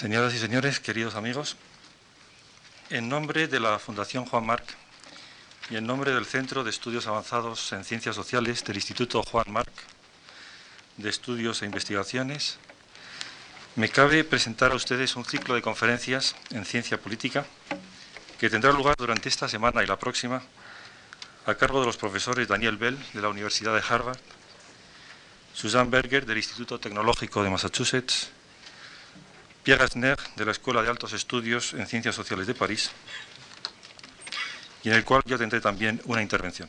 Señoras y señores, queridos amigos, en nombre de la Fundación Juan Marc y en nombre del Centro de Estudios Avanzados en Ciencias Sociales del Instituto Juan Marc de Estudios e Investigaciones, me cabe presentar a ustedes un ciclo de conferencias en ciencia política que tendrá lugar durante esta semana y la próxima a cargo de los profesores Daniel Bell de la Universidad de Harvard, Susan Berger del Instituto Tecnológico de Massachusetts, De la Escuela de Altos Estudios en Ciencias Sociales de París, y en el cual yo tendré también una intervención.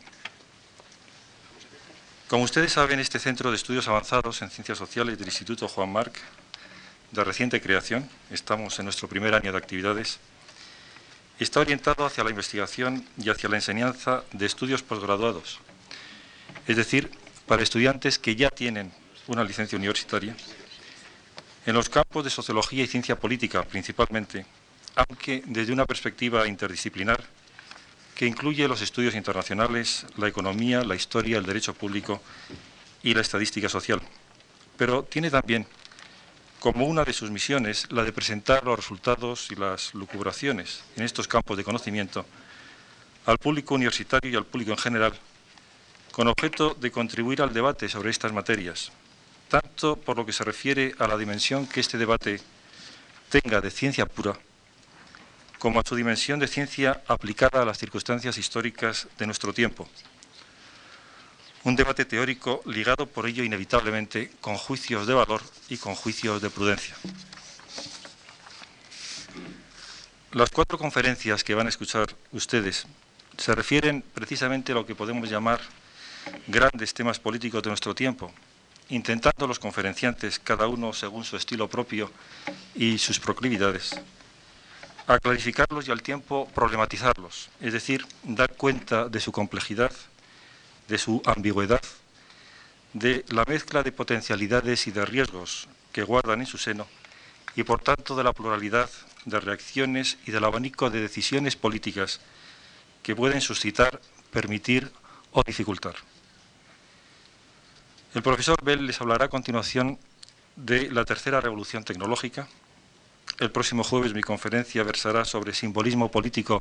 Como ustedes saben, este Centro de Estudios Avanzados en Ciencias Sociales del Instituto Juan Marc, de reciente creación, estamos en nuestro primer año de actividades, está orientado hacia la investigación y hacia la enseñanza de estudios posgraduados, es decir, para estudiantes que ya tienen una licencia universitaria, en los campos de sociología y ciencia política principalmente, aunque desde una perspectiva interdisciplinar que incluye los estudios internacionales, la economía, la historia, el derecho público y la estadística social. Pero tiene también como una de sus misiones la de presentar los resultados y las lucubraciones en estos campos de conocimiento al público universitario y al público en general, con objeto de contribuir al debate sobre estas materias, tanto por lo que se refiere a la dimensión que este debate tenga de ciencia pura, como a su dimensión de ciencia aplicada a las circunstancias históricas de nuestro tiempo, un debate teórico ligado por ello inevitablemente con juicios de valor y con juicios de prudencia. Las cuatro conferencias que van a escuchar ustedes se refieren precisamente a lo que podemos llamar grandes temas políticos de nuestro tiempo, intentando los conferenciantes, cada uno según su estilo propio y sus proclividades, a clarificarlos y al tiempo problematizarlos, es decir, dar cuenta de su complejidad, de su ambigüedad, de la mezcla de potencialidades y de riesgos que guardan en su seno y por tanto de la pluralidad de reacciones y del abanico de decisiones políticas que pueden suscitar, permitir o dificultar. El profesor Bell les hablará a continuación de la tercera revolución tecnológica. El próximo jueves mi conferencia versará sobre simbolismo político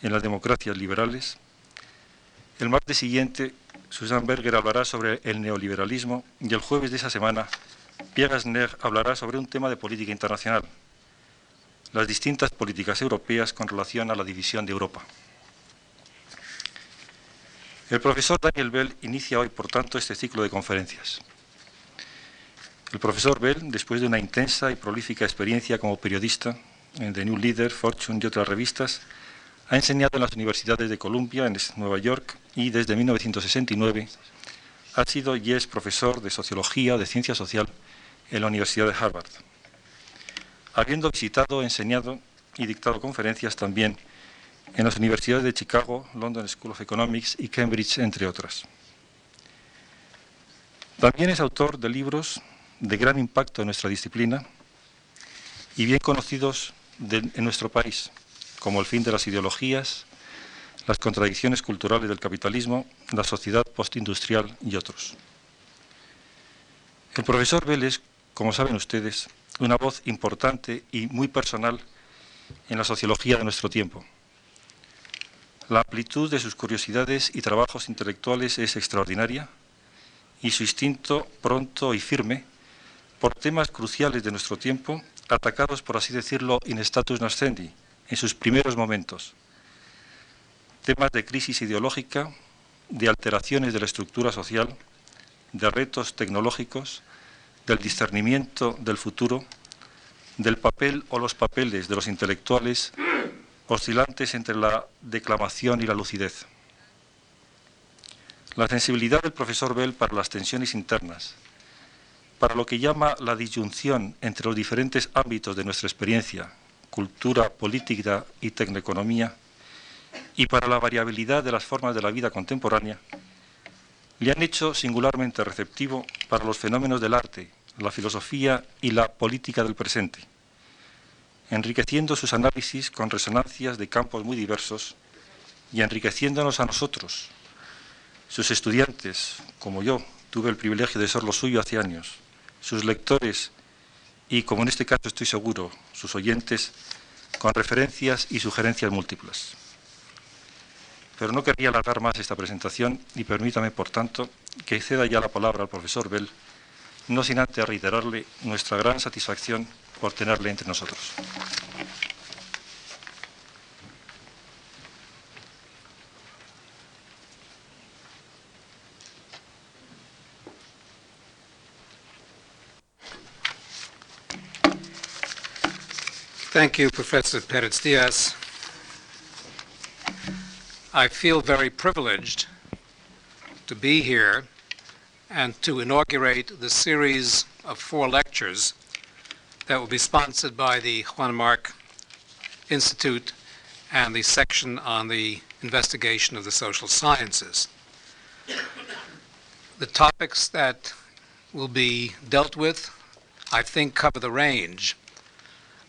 en las democracias liberales. El martes siguiente, Susan Berger hablará sobre el neoliberalismo y el jueves de esa semana, Pierre Gasner hablará sobre un tema de política internacional, las distintas políticas europeas con relación a la división de Europa. El profesor Daniel Bell inicia hoy, por tanto, este ciclo de conferencias. El profesor Bell, después de una intensa y prolífica experiencia como periodista en The New Leader, Fortune y otras revistas, ha enseñado en las universidades de Columbia, en Nueva York, y desde 1969 ha sido y es profesor de Sociología de Ciencia Social en la Universidad de Harvard, habiendo visitado, enseñado y dictado conferencias también en las universidades de Chicago, London School of Economics y Cambridge, entre otras. También es autor de libros de gran impacto en nuestra disciplina y bien conocidos en nuestro país, como El fin de las ideologías, Las contradicciones culturales del capitalismo, La sociedad postindustrial y otros. El profesor Vélez, como saben ustedes, una voz importante y muy personal en la sociología de nuestro tiempo. La amplitud de sus curiosidades y trabajos intelectuales es extraordinaria y su instinto pronto y firme por temas cruciales de nuestro tiempo, atacados, por así decirlo, in status nascendi, en sus primeros momentos. Temas de crisis ideológica, de alteraciones de la estructura social, de retos tecnológicos, del discernimiento del futuro, del papel o los papeles de los intelectuales oscilantes entre la declamación y la lucidez. La sensibilidad del profesor Bell para las tensiones internas, para lo que llama la disyunción entre los diferentes ámbitos de nuestra experiencia, cultura, política y tecnoeconomía, y para la variabilidad de las formas de la vida contemporánea, le han hecho singularmente receptivo para los fenómenos del arte, la filosofía y la política del presente, enriqueciendo sus análisis con resonancias de campos muy diversos y enriqueciéndonos a nosotros, sus estudiantes, como yo tuve el privilegio de ser lo suyo hace años, sus lectores y, como en este caso estoy seguro, sus oyentes, con referencias y sugerencias múltiples. Pero no querría alargar más esta presentación y permítame, por tanto, que ceda ya la palabra al profesor Bell, no sin antes reiterarle nuestra gran satisfacción por tenerle entre nosotros. Thank you, Professor Perez Diaz. I feel very privileged to be here and to inaugurate the series of four lectures that will be sponsored by the Juan March Institute and the section on the investigation of the social sciences. The topics that will be dealt with, I think, cover the range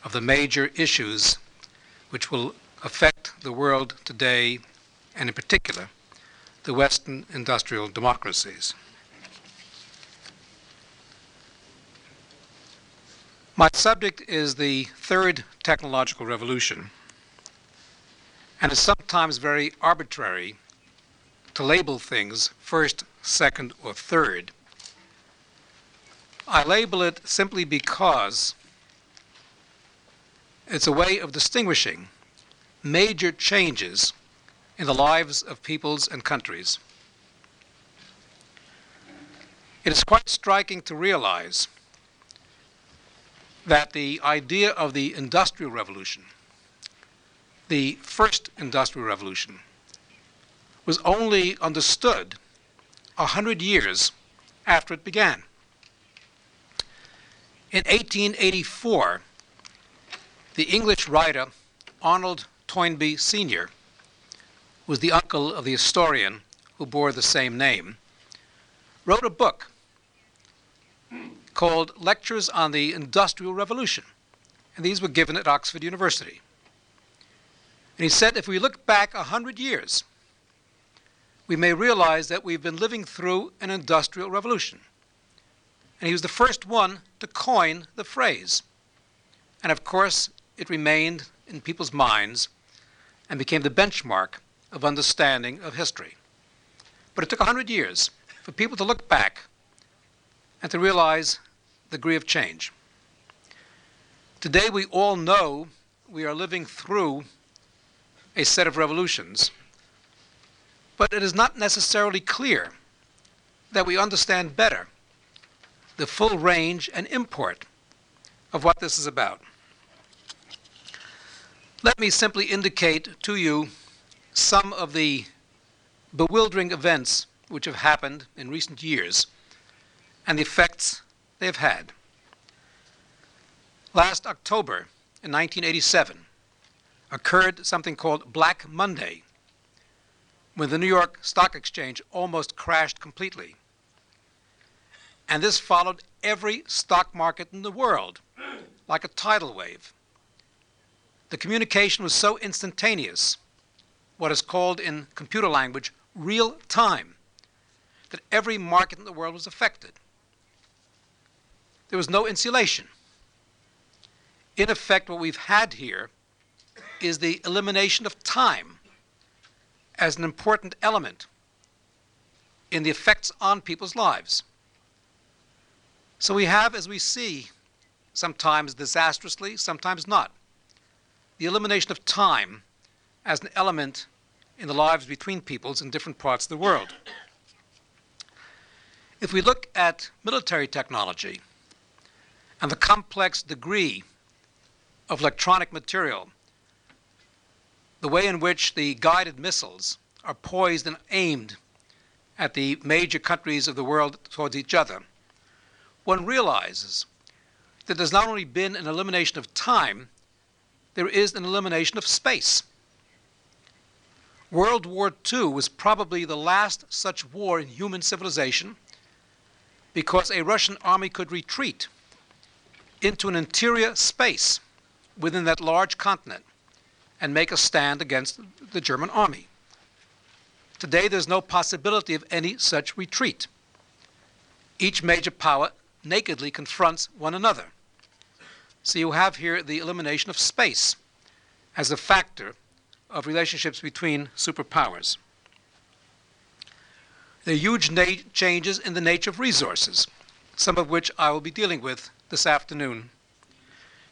of the major issues which will affect the world today, and in particular, the Western industrial democracies. My subject is the third technological revolution, and it's sometimes very arbitrary to label things first, second, or third. I label it simply because it's a way of distinguishing major changes in the lives of peoples and countries. It is quite striking to realize that the idea of the Industrial Revolution, the first Industrial Revolution, was only understood a hundred years after it began. In 1884, the English writer Arnold Toynbee Sr., was the uncle of the historian who bore the same name, wrote a book called Lectures on the Industrial Revolution. And these were given at Oxford University. And he said if we look back a hundred years, we may realize that we've been living through an industrial revolution. And he was the first one to coin the phrase. And of course, it remained in people's minds and became the benchmark of understanding of history. But it took 100 years for people to look back and to realize degree of change. Today, we all know we are living through a set of revolutions, but it is not necessarily clear that we understand better the full range and import of what this is about. Let me simply indicate to you some of the bewildering events which have happened in recent years and the effects they have had. Last October in 1987 occurred something called Black Monday, when the New York Stock Exchange almost crashed completely. And this followed every stock market in the world like a tidal wave. The communication was so instantaneous, what is called in computer language real time, that every market in the world was affected. There was no insulation. In effect, what we've had here is the elimination of time as an important element in the effects on people's lives. So we have, as we see, sometimes disastrously, sometimes not, the elimination of time as an element in the lives between peoples in different parts of the world. If we look at military technology and the complex degree of electronic material, the way in which the guided missiles are poised and aimed at the major countries of the world towards each other, one realizes that there's not only been an elimination of time, there is an elimination of space. World War II was probably the last such war in human civilization because a Russian army could retreat into an interior space within that large continent and make a stand against the German army. Today, there's no possibility of any such retreat. Each major power nakedly confronts one another. So you have here the elimination of space as a factor of relationships between superpowers. There are huge na- changes in the nature of resources, some of which I will be dealing with this afternoon.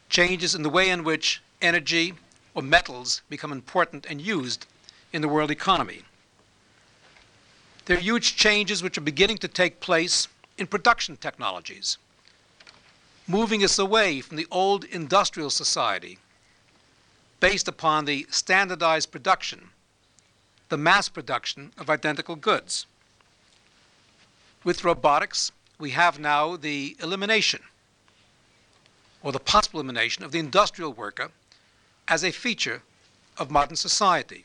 Changes in the way in which energy or metals become important and used in the world economy. There are huge changes which are beginning to take place in production technologies, moving us away from the old industrial society based upon the standardized production, the mass production of identical goods. With robotics, we have now the elimination or the possible elimination of the industrial worker as a feature of modern society.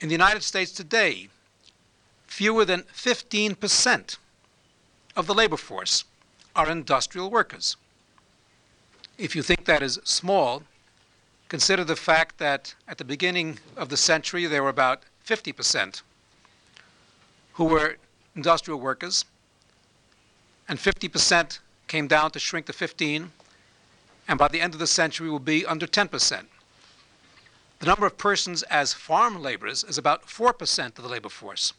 In the United States today, fewer than 15% of the labor force are industrial workers. If you think that is small, consider the fact that at the beginning of the century there were about 50% who were industrial workers, and 50% came down to shrink to 15, and by the end of the century will be under 10%. The number of persons as farm laborers is about 4% of the labor force.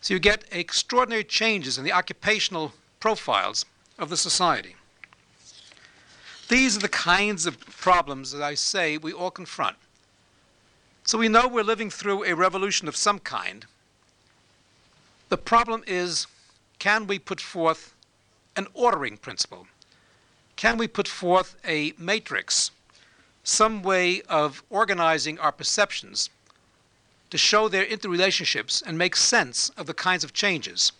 So you get extraordinary changes in the occupational profiles of the society. These are the kinds of problems that I say we all confront. So we know we're living through a revolution of some kind. The problem is can we put forth an ordering principle? Can we put forth a matrix, some way of organizing our perceptions to show their interrelationships and make sense of the kinds of changes?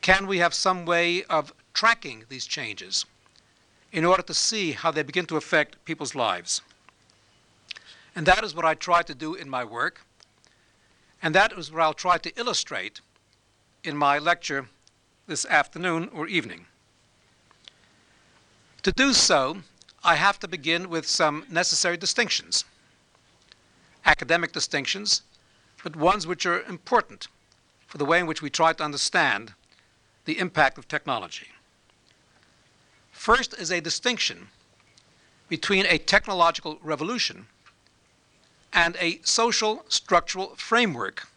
Can we have some way of tracking these changes in order to see how they begin to affect people's lives? And that is what I try to do in my work, and that is what I'll try to illustrate in my lecture this afternoon or evening. To do so, I have to begin with some necessary distinctions academic distinctions, but ones which are important for the way in which we try to understand the impact of technology. First is a distinction between a technological revolution and a social structural framework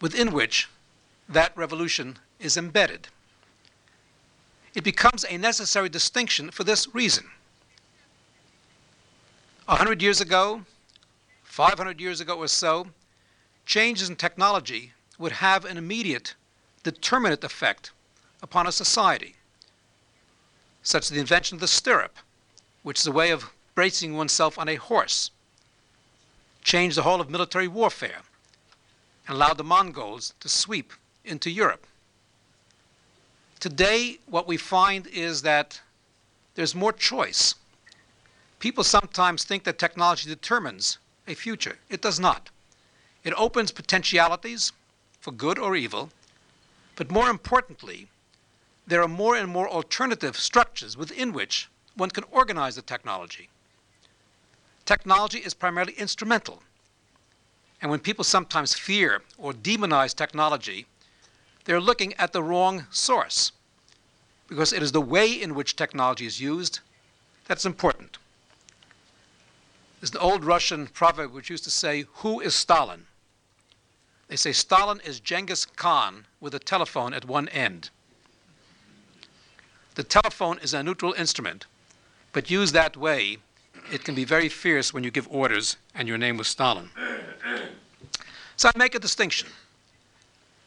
within which that revolution is embedded. It becomes a necessary distinction for this reason. A hundred years ago, 500 years ago or so, changes in technology would have an immediate, determinate effect upon a society, such as the invention of the stirrup, which is a way of bracing oneself on a horse, changed the whole of military warfare, and allowed the Mongols to sweep into Europe. Today, what we find is that there's more choice. People sometimes think that technology determines a future. It does not. It opens potentialities for good or evil, but more importantly, there are more and more alternative structures within which one can organize the technology. Technology is primarily instrumental. And when people sometimes fear or demonize technology, they're looking at the wrong source because it is the way in which technology is used that's important. There's an old Russian proverb which used to say, Who is Stalin? They say Stalin is Genghis Khan with a telephone at one end. The telephone is a neutral instrument, but used that way, it can be very fierce when you give orders and your name was Stalin. So I make a distinction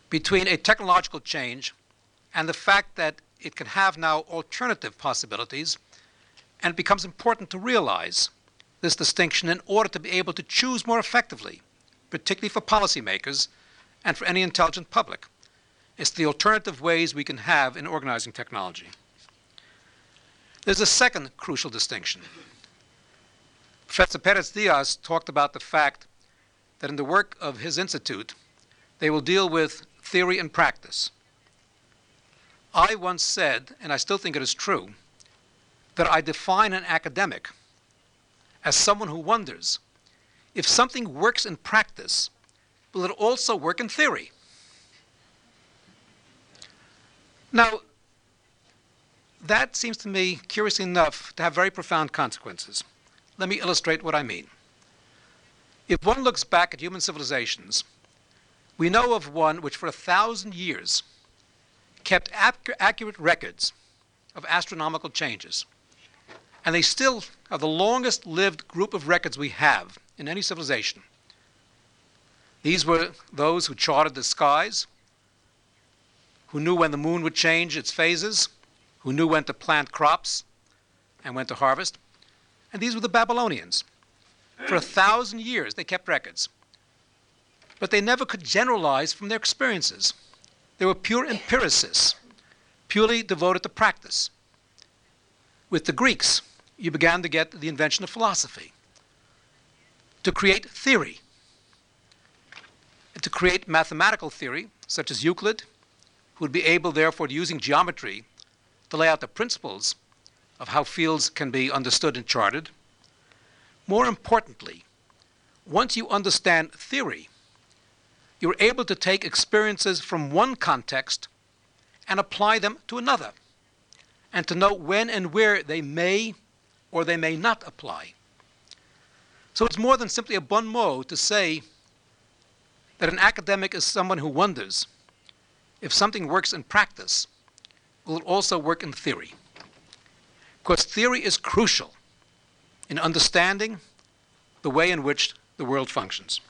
between a technological change and the fact that it can have now alternative possibilities, and it becomes important to realize this distinction in order to be able to choose more effectively, particularly for policymakers and for any intelligent public. It's the alternative ways we can have in organizing technology. There's a second crucial distinction. Professor Perez Diaz talked about the fact that in the work of his institute, they will deal with theory and practice. I once said, and I still think it is true, that I define an academic as someone who wonders if something works in practice, will it also work in theory? Now, that seems to me, curiously enough, to have very profound consequences. Let me illustrate what I mean. If one looks back at human civilizations, we know of one which for a thousand years kept ac- accurate records of astronomical changes. And they still are the longest lived group of records we have in any civilization. These were those who charted the skies, who knew when the moon would change its phases, who knew when to plant crops and when to harvest. And these were the Babylonians. For a thousand years, they kept records. But they never could generalize from their experiences. They were pure empiricists, purely devoted to practice. With the Greeks, you began to get the invention of philosophy, to create theory, to create mathematical theory, such as Euclid, who would be able, therefore, using geometry, to lay out the principles of how fields can be understood and charted. More importantly, once you understand theory, you're able to take experiences from one context and apply them to another, and to know when and where they may or they may not apply. So it's more than simply a bon mot to say that an academic is someone who wonders if something works in practice, will it also work in theory? Because theory is crucial in understanding the way in which the world functions.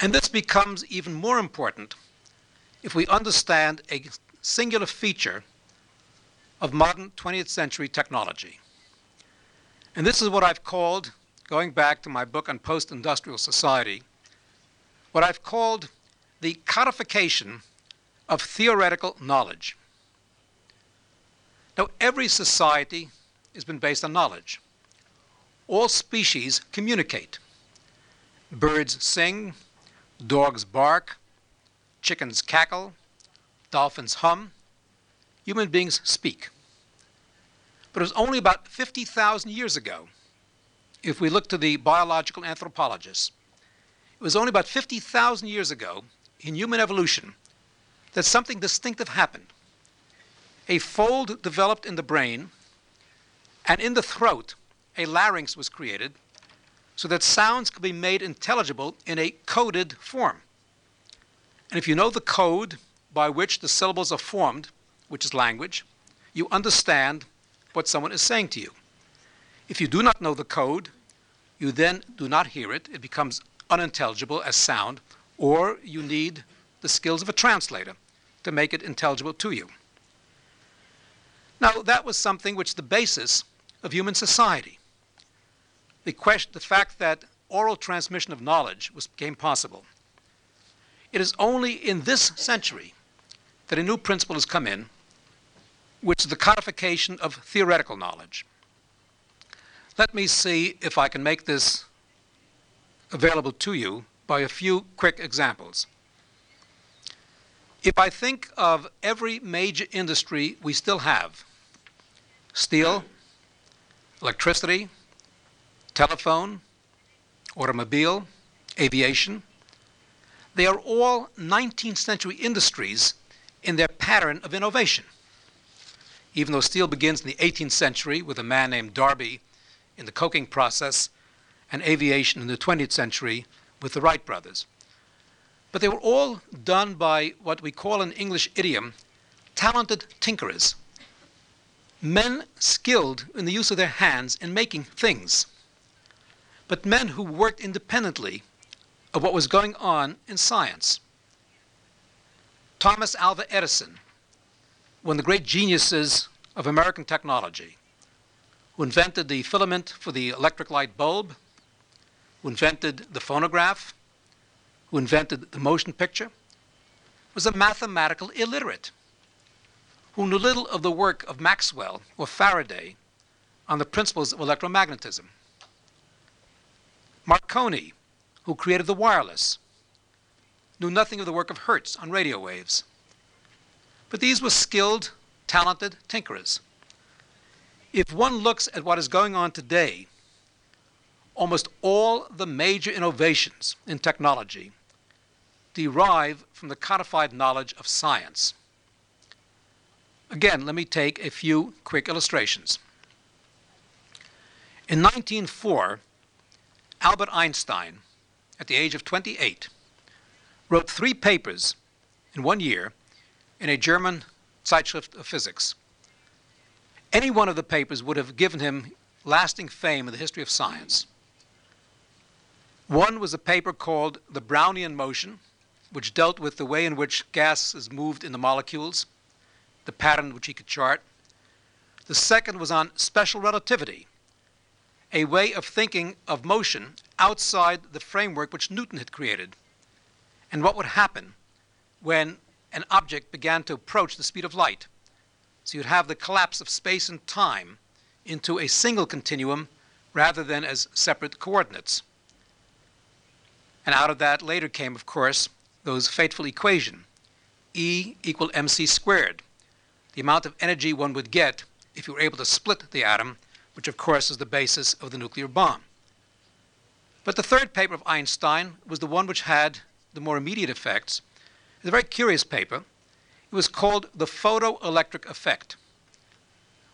And this becomes even more important if we understand a singular feature of modern 20th century technology. And this is what I've called, going back to my book on post industrial society, what I've called the codification of theoretical knowledge. Now, every society has been based on knowledge. All species communicate. Birds sing, dogs bark, chickens cackle, dolphins hum, human beings speak. But it was only about 50,000 years ago, if we look to the biological anthropologists, it was only about 50,000 years ago in human evolution that something distinctive happened. A fold developed in the brain, and in the throat, a larynx was created so that sounds could be made intelligible in a coded form. And if you know the code by which the syllables are formed, which is language, you understand what someone is saying to you. If you do not know the code, you then do not hear it. It becomes unintelligible as sound, or you need the skills of a translator to make it intelligible to you. Now, that was something which the basis of human society. The, question, the fact that oral transmission of knowledge was, became possible. It is only in this century that a new principle has come in, which is the codification of theoretical knowledge. Let me see if I can make this available to you by a few quick examples. If I think of every major industry we still have steel, electricity, telephone, automobile, aviation they are all 19th century industries in their pattern of innovation. Even though steel begins in the 18th century with a man named Darby in the coking process, and aviation in the 20th century with the Wright brothers. But they were all done by what we call in English idiom talented tinkerers, men skilled in the use of their hands in making things, but men who worked independently of what was going on in science. Thomas Alva Edison, one of the great geniuses of American technology, who invented the filament for the electric light bulb, who invented the phonograph, who invented the motion picture, was a mathematical illiterate who knew little of the work of Maxwell or Faraday on the principles of electromagnetism. Marconi, who created the wireless, knew nothing of the work of Hertz on radio waves. But these were skilled, talented tinkerers. If one looks at what is going on today almost all the major innovations in technology derive from the codified knowledge of science. Again, let me take a few quick illustrations. In 1904, Albert Einstein, at the age of 28, wrote three papers in one year in a German Zeitschrift of Physics. Any one of the papers would have given him lasting fame in the history of science. One was a paper called The Brownian Motion, which dealt with the way in which gas is moved in the molecules, the pattern which he could chart. The second was on special relativity, a way of thinking of motion outside the framework which Newton had created, and what would happen when an object began to approach the speed of light. So you'd have the collapse of space and time into a single continuum rather than as separate coordinates. And out of that later came, of course, those fateful equation, E equal mc squared, the amount of energy one would get if you were able to split the atom, which of course is the basis of the nuclear bomb. But the third paper of Einstein was the one which had the more immediate effects. It's a very curious paper. It was called the photoelectric effect.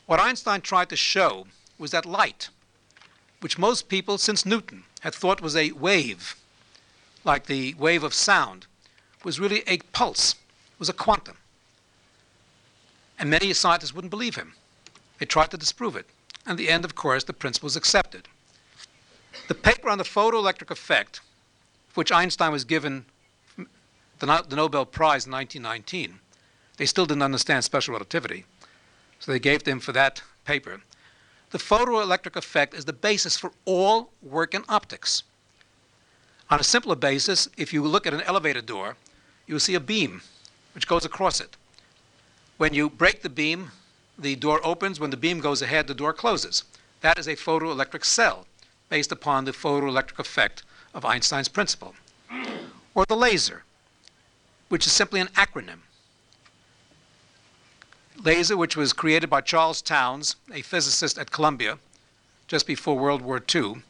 What Einstein tried to show was that light, which most people since Newton had thought was a wave, like the wave of sound, was really a pulse, was a quantum. And many scientists wouldn't believe him. They tried to disprove it. And the end, of course, the principle is accepted. The paper on the photoelectric effect, which Einstein was given the, no- the Nobel Prize in 1919, they still didn't understand special relativity. So they gave to him for that paper. The photoelectric effect is the basis for all work in optics. On a simpler basis, if you look at an elevator door, you will see a beam which goes across it. When you break the beam, the door opens. When the beam goes ahead, the door closes. That is a photoelectric cell based upon the photoelectric effect of Einstein's principle. Or the laser, which is simply an acronym. Laser, which was created by Charles Townes, a physicist at Columbia, just before World War II.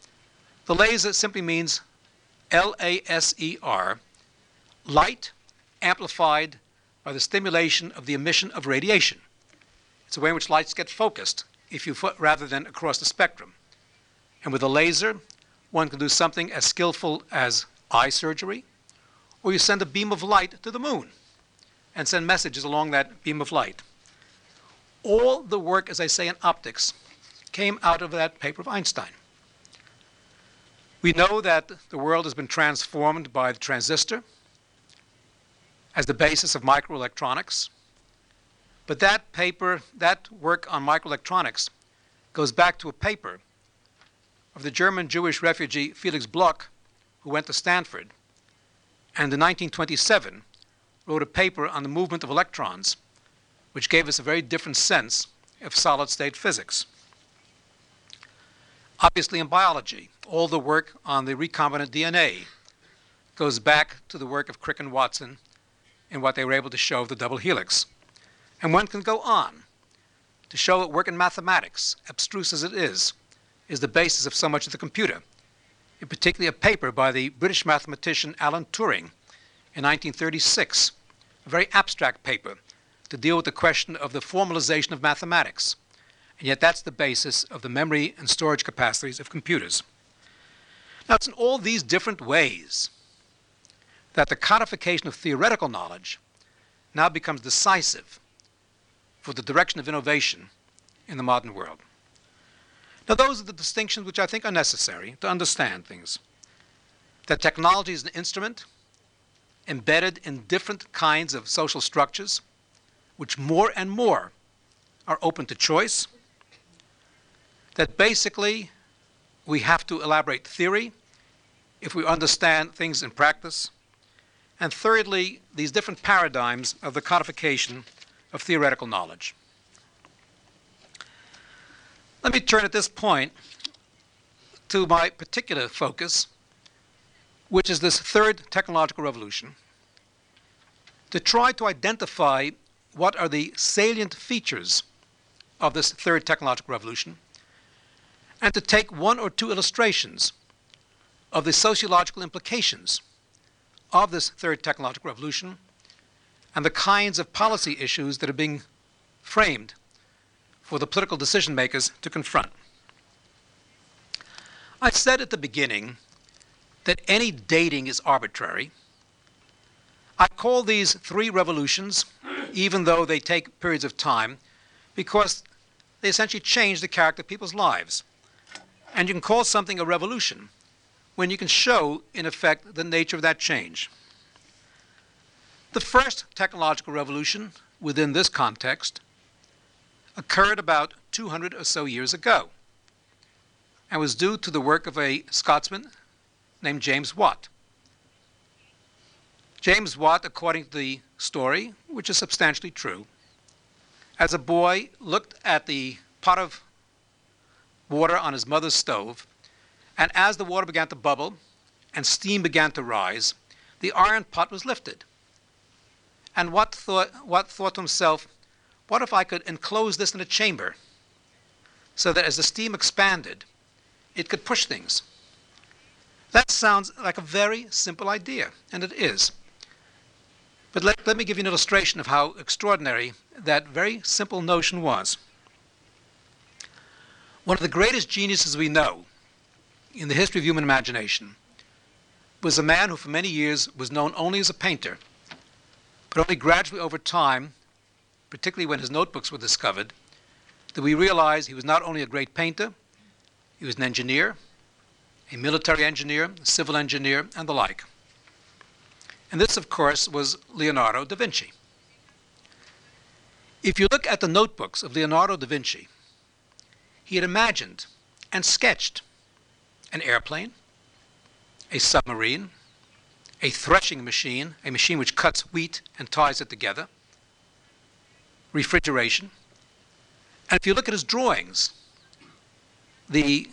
The laser simply means L A S E R, light amplified by the stimulation of the emission of radiation. It's a way in which lights get focused if you fo- rather than across the spectrum. And with a laser, one can do something as skillful as eye surgery, or you send a beam of light to the moon and send messages along that beam of light. All the work, as I say, in optics came out of that paper of Einstein. We know that the world has been transformed by the transistor as the basis of microelectronics. But that paper, that work on microelectronics, goes back to a paper of the German Jewish refugee Felix Bloch, who went to Stanford, and in 1927 wrote a paper on the movement of electrons, which gave us a very different sense of solid state physics. Obviously, in biology, all the work on the recombinant DNA goes back to the work of Crick and Watson and what they were able to show of the double helix. And one can go on to show that work in mathematics, abstruse as it is, is the basis of so much of the computer. In particular, a paper by the British mathematician Alan Turing in 1936, a very abstract paper to deal with the question of the formalization of mathematics. And yet, that's the basis of the memory and storage capacities of computers. Now, it's in all these different ways that the codification of theoretical knowledge now becomes decisive for the direction of innovation in the modern world. Now, those are the distinctions which I think are necessary to understand things. That technology is an instrument embedded in different kinds of social structures, which more and more are open to choice. That basically we have to elaborate theory if we understand things in practice. And thirdly, these different paradigms of the codification of theoretical knowledge. Let me turn at this point to my particular focus, which is this third technological revolution, to try to identify what are the salient features of this third technological revolution, and to take one or two illustrations of the sociological implications of this third technological revolution and the kinds of policy issues that are being framed for the political decision makers to confront. I said at the beginning that any dating is arbitrary. I call these three revolutions, even though they take periods of time, because they essentially change the character of people's lives. And you can call something a revolution when you can show, in effect, the nature of that change. The first technological revolution within this context occurred about 200 or so years ago and was due to the work of a Scotsman named James Watt. James Watt, according to the story, which is substantially true, as a boy looked at the pot of water on his mother's stove, and as the water began to bubble and steam began to rise, the iron pot was lifted. And Watt thought, Watt thought to himself, what if I could enclose this in a chamber so that as the steam expanded, it could push things? That sounds like a very simple idea, and it is. But let, let me give you an illustration of how extraordinary that very simple notion was. One of the greatest geniuses we know in the history of human imagination was a man who, for many years, was known only as a painter, but only gradually over time, particularly when his notebooks were discovered, that we realized he was not only a great painter, he was an engineer, a military engineer, a civil engineer, and the like. And this, of course, was Leonardo da Vinci. If you look at the notebooks of Leonardo da Vinci, he had imagined and sketched an airplane, a submarine, a threshing machine, a machine which cuts wheat and ties it together, refrigeration. And if you look at his drawings, the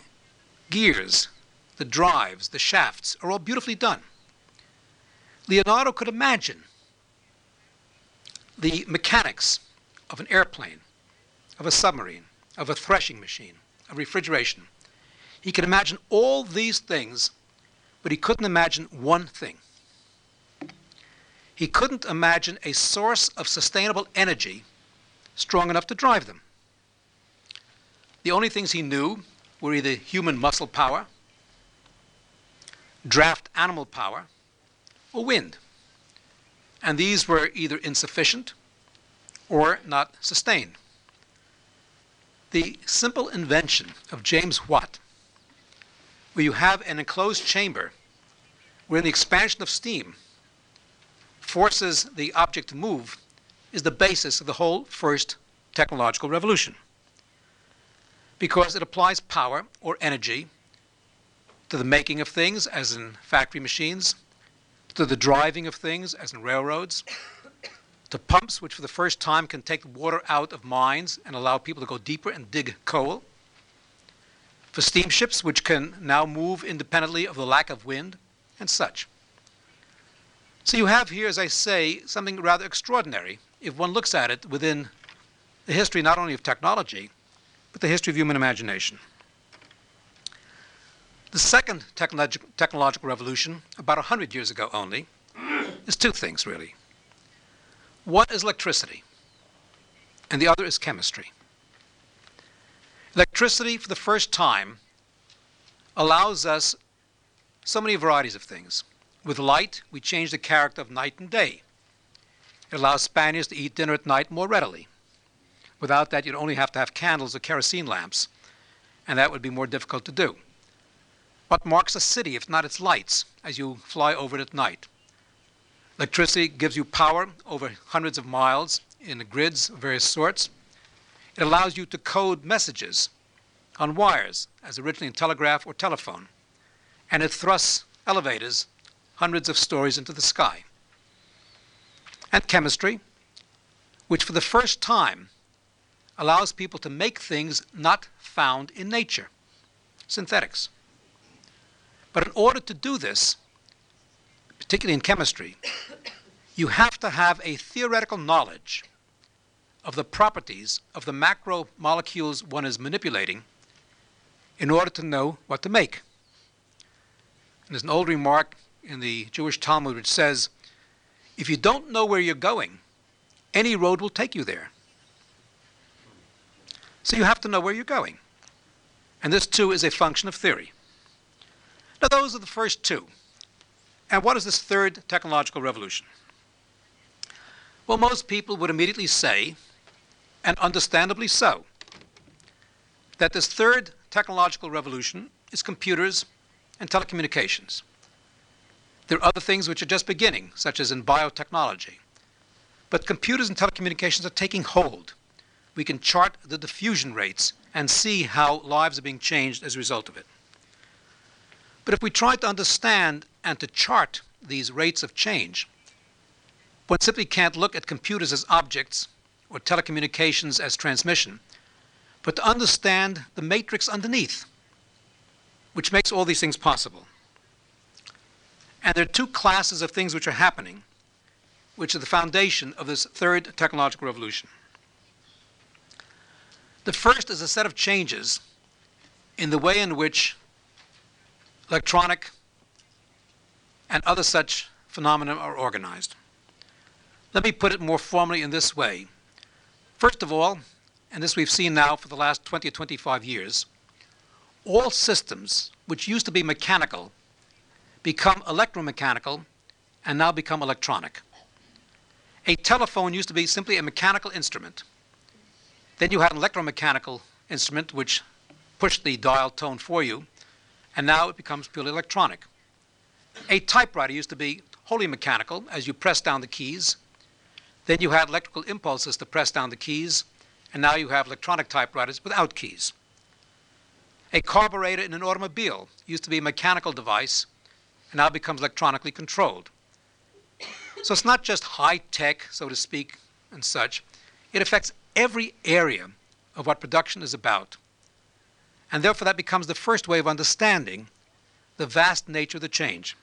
gears, the drives, the shafts are all beautifully done. Leonardo could imagine the mechanics of an airplane, of a submarine, of a threshing machine, of refrigeration. He could imagine all these things, but he couldn't imagine one thing. He couldn't imagine a source of sustainable energy strong enough to drive them. The only things he knew were either human muscle power, draft animal power, or wind. And these were either insufficient or not sustained. The simple invention of James Watt, where you have an enclosed chamber where the expansion of steam forces the object to move, is the basis of the whole first technological revolution. Because it applies power or energy to the making of things, as in factory machines, to the driving of things, as in railroads, to pumps, which for the first time can take water out of mines and allow people to go deeper and dig coal, for steamships, which can now move independently of the lack of wind, and such. So you have here, as I say, something rather extraordinary if one looks at it within the history not only of technology, but the history of human imagination. The second technologi- technological revolution, about 100 years ago only, is two things really. One is electricity, and the other is chemistry. Electricity, for the first time, allows us so many varieties of things. With light, we change the character of night and day. It allows Spaniards to eat dinner at night more readily. Without that, you'd only have to have candles or kerosene lamps, and that would be more difficult to do. What marks a city if not its lights as you fly over it at night? Electricity gives you power over hundreds of miles in the grids of various sorts. It allows you to code messages on wires, as originally in telegraph or telephone. And it thrusts elevators hundreds of stories into the sky. And chemistry, which for the first time allows people to make things not found in nature, synthetics. But in order to do this, particularly in chemistry, you have to have a theoretical knowledge of the properties of the macromolecules one is manipulating in order to know what to make. And there's an old remark in the Jewish Talmud which says, if you don't know where you're going, any road will take you there. So you have to know where you're going. And this too is a function of theory. Now, those are the first two. And what is this third technological revolution? Well, most people would immediately say, and understandably so, that this third technological revolution is computers and telecommunications. There are other things which are just beginning, such as in biotechnology. But computers and telecommunications are taking hold. We can chart the diffusion rates and see how lives are being changed as a result of it. But if we try to understand and to chart these rates of change, one simply can't look at computers as objects or telecommunications as transmission, but to understand the matrix underneath, which makes all these things possible. And there are two classes of things which are happening, which are the foundation of this third technological revolution. The first is a set of changes in the way in which electronic and other such phenomena are organized. Let me put it more formally in this way. First of all, and this we've seen now for the last 20 or 25 years, all systems which used to be mechanical become electromechanical and now become electronic. A telephone used to be simply a mechanical instrument. Then you had an electromechanical instrument which pushed the dial tone for you, and now it becomes purely electronic. A typewriter used to be wholly mechanical as you press down the keys then you had electrical impulses to press down the keys, and now you have electronic typewriters without keys. A carburetor in an automobile used to be a mechanical device now becomes electronically controlled. So it's not just high tech, so to speak, and such. It affects every area of what production is about. And therefore, that becomes the first way of understanding the vast nature of the change.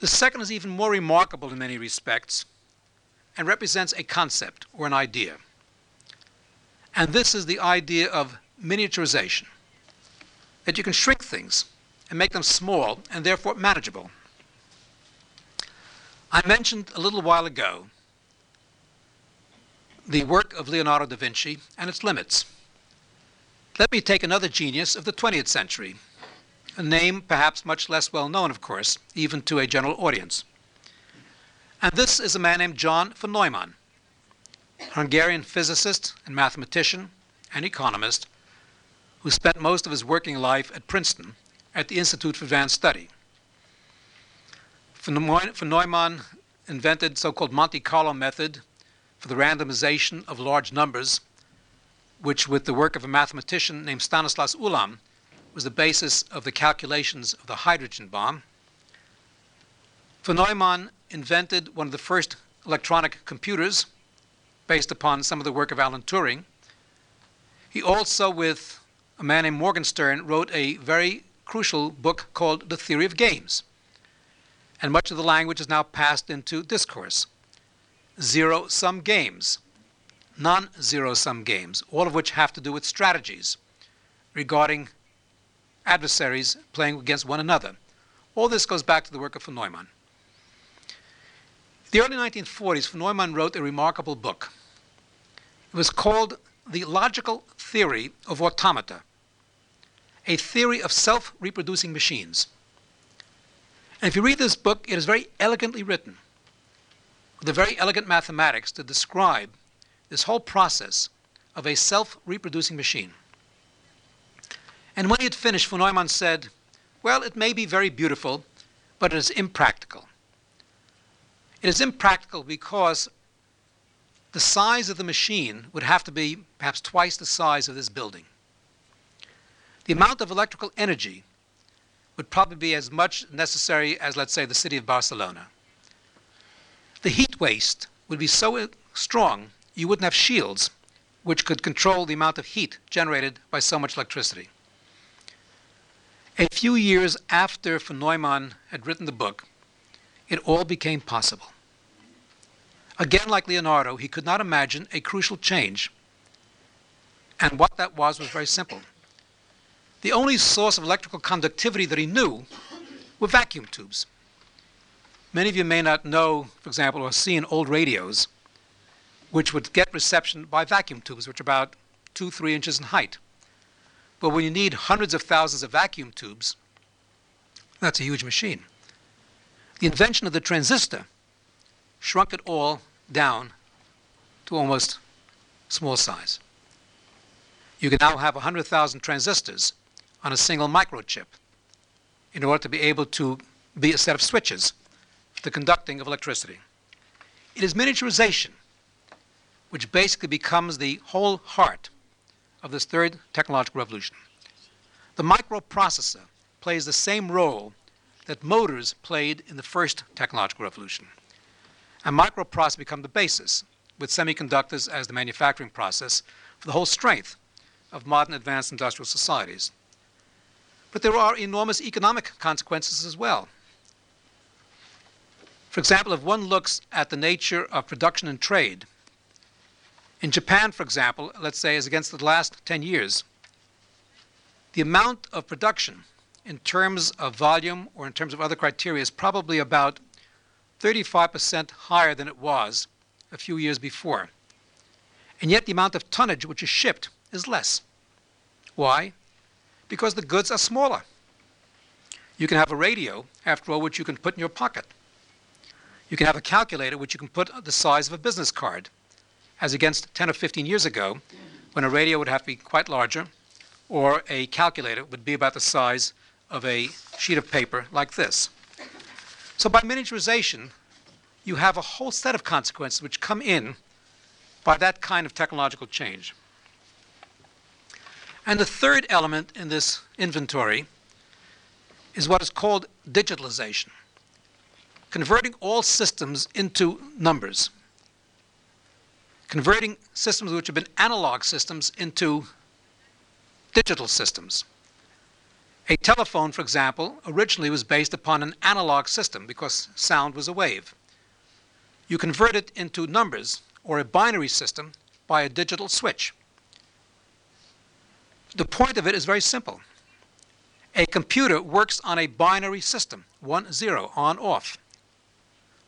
The second is even more remarkable in many respects and represents a concept or an idea. And this is the idea of miniaturization that you can shrink things and make them small and therefore manageable. I mentioned a little while ago the work of Leonardo da Vinci and its limits. Let me take another genius of the 20th century, a name perhaps much less well known, of course, even to a general audience. And this is a man named John von Neumann, Hungarian physicist and mathematician and economist who spent most of his working life at Princeton at the Institute for Advanced Study. Von Neumann invented so-called Monte Carlo method for the randomization of large numbers, which with the work of a mathematician named Stanislas Ulam was the basis of the calculations of the hydrogen bomb. Von Neumann invented one of the first electronic computers based upon some of the work of Alan Turing. He also, with a man named Morgenstern, wrote a very crucial book called The Theory of Games. And much of the language is now passed into discourse. Zero sum games, non zero sum games, all of which have to do with strategies regarding adversaries playing against one another. All this goes back to the work of von Neumann the early 1940s, von Neumann wrote a remarkable book. It was called The Logical Theory of Automata, a theory of self reproducing machines. And if you read this book, it is very elegantly written, with a very elegant mathematics to describe this whole process of a self reproducing machine. And when he had finished, von Neumann said, Well, it may be very beautiful, but it is impractical. It is impractical because the size of the machine would have to be perhaps twice the size of this building. The amount of electrical energy would probably be as much necessary as, let's say, the city of Barcelona. The heat waste would be so strong you wouldn't have shields which could control the amount of heat generated by so much electricity. A few years after von Neumann had written the book, it all became possible. Again, like Leonardo, he could not imagine a crucial change. And what that was was very simple. The only source of electrical conductivity that he knew were vacuum tubes. Many of you may not know, for example, or seen old radios, which would get reception by vacuum tubes, which are about two, three inches in height. But when you need hundreds of thousands of vacuum tubes, that's a huge machine. The invention of the transistor shrunk it all down to almost small size. You can now have 100,000 transistors on a single microchip in order to be able to be a set of switches for the conducting of electricity. It is miniaturization which basically becomes the whole heart of this third technological revolution. The microprocessor plays the same role that motors played in the first technological revolution. And microprocessors become the basis, with semiconductors as the manufacturing process, for the whole strength of modern advanced industrial societies. But there are enormous economic consequences as well. For example, if one looks at the nature of production and trade, in Japan, for example, let's say as against the last 10 years, the amount of production in terms of volume or in terms of other criteria is probably about 35% higher than it was a few years before. And yet the amount of tonnage which is shipped is less. Why? Because the goods are smaller. You can have a radio, after all, which you can put in your pocket. You can have a calculator, which you can put the size of a business card, as against 10 or 15 years ago, when a radio would have to be quite larger, or a calculator would be about the size of a sheet of paper like this. So by miniaturization, you have a whole set of consequences which come in by that kind of technological change. And the third element in this inventory is what is called digitalization, converting all systems into numbers, converting systems which have been analog systems into digital systems. A telephone, for example, originally was based upon an analog system because sound was a wave. You convert it into numbers or a binary system by a digital switch. The point of it is very simple. A computer works on a binary system, 1 0, on off.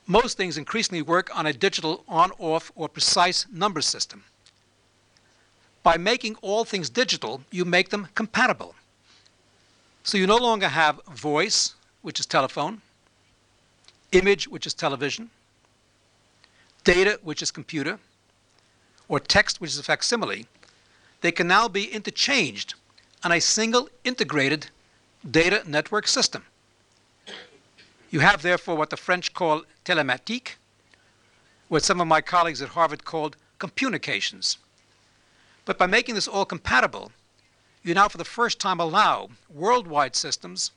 Most things increasingly work on a digital on off or precise number system. By making all things digital, you make them compatible. So you no longer have voice, which is telephone, image, which is television, data, which is computer, or text, which is a facsimile they can now be interchanged on a single integrated data network system. You have, therefore, what the French call telematique, what some of my colleagues at Harvard called compunications. But by making this all compatible, you now, for the first time, allow worldwide systems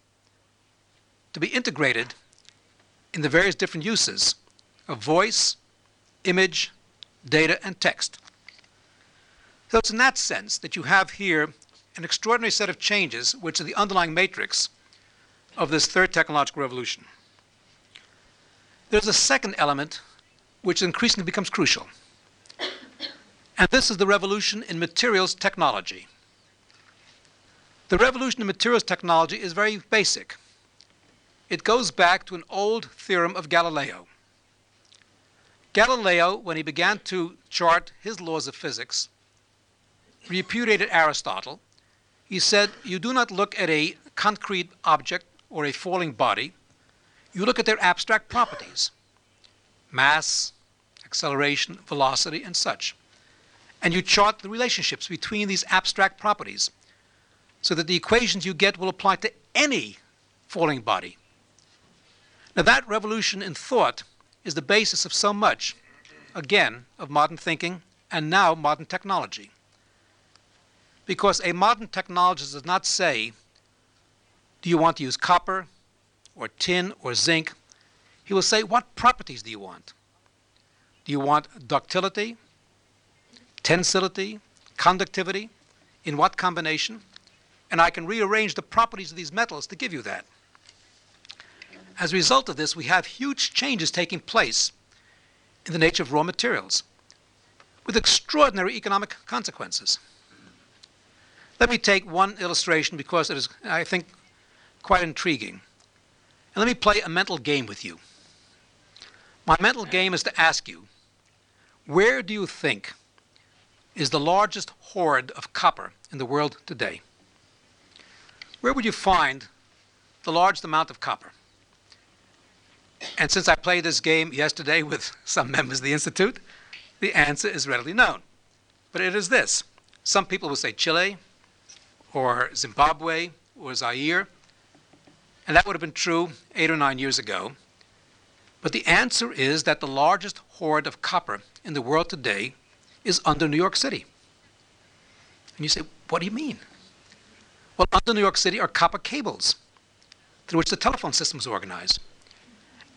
to be integrated in the various different uses of voice, image, data, and text. So it's in that sense that you have here an extraordinary set of changes, which are the underlying matrix of this third technological revolution. There's a second element which increasingly becomes crucial, and this is the revolution in materials technology. The revolution in materials technology is very basic. It goes back to an old theorem of Galileo. Galileo, when he began to chart his laws of physics, repudiated Aristotle. He said, You do not look at a concrete object or a falling body, you look at their abstract properties mass, acceleration, velocity, and such. And you chart the relationships between these abstract properties so that the equations you get will apply to any falling body. Now, that revolution in thought is the basis of so much, again, of modern thinking and now modern technology. Because a modern technologist does not say, do you want to use copper or tin or zinc? He will say, what properties do you want? Do you want ductility, tensility, conductivity? In what combination? And I can rearrange the properties of these metals to give you that. As a result of this, we have huge changes taking place in the nature of raw materials with extraordinary economic consequences. Let me take one illustration because it is, I think, quite intriguing. And let me play a mental game with you. My mental game is to ask you where do you think is the largest hoard of copper in the world today. Where would you find the largest amount of copper? And since I played this game yesterday with some members of the Institute, the answer is readily known. But it is this some people will say Chile, or Zimbabwe, or Zaire, and that would have been true eight or nine years ago. But the answer is that the largest hoard of copper in the world today is under New York City. And you say, what do you mean? Well, under New York City are copper cables through which the telephone system is organized.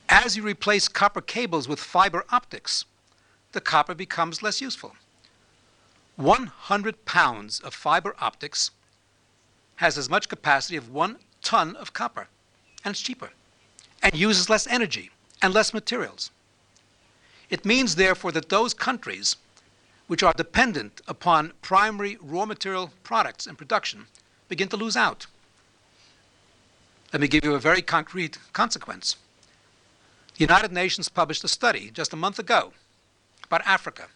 As you replace copper cables with fiber optics, the copper becomes less useful. 100 pounds of fiber optics has as much capacity of one ton of copper, and it's cheaper, and uses less energy and less materials. It means, therefore, that those countries which are dependent upon primary raw material products and production begin to lose out. Let me give you a very concrete consequence. The United Nations published a study just a month ago about Africa,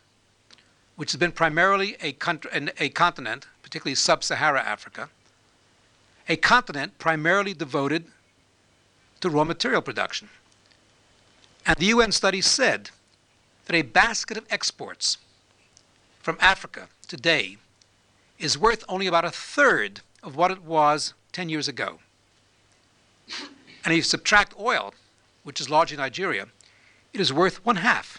which has been primarily a, country, a continent, particularly sub Sahara Africa, a continent primarily devoted to raw material production. And the UN study said that a basket of exports from Africa today is worth only about a third of what it was 10 years ago. And if you subtract oil, which is largely Nigeria, it is worth one half.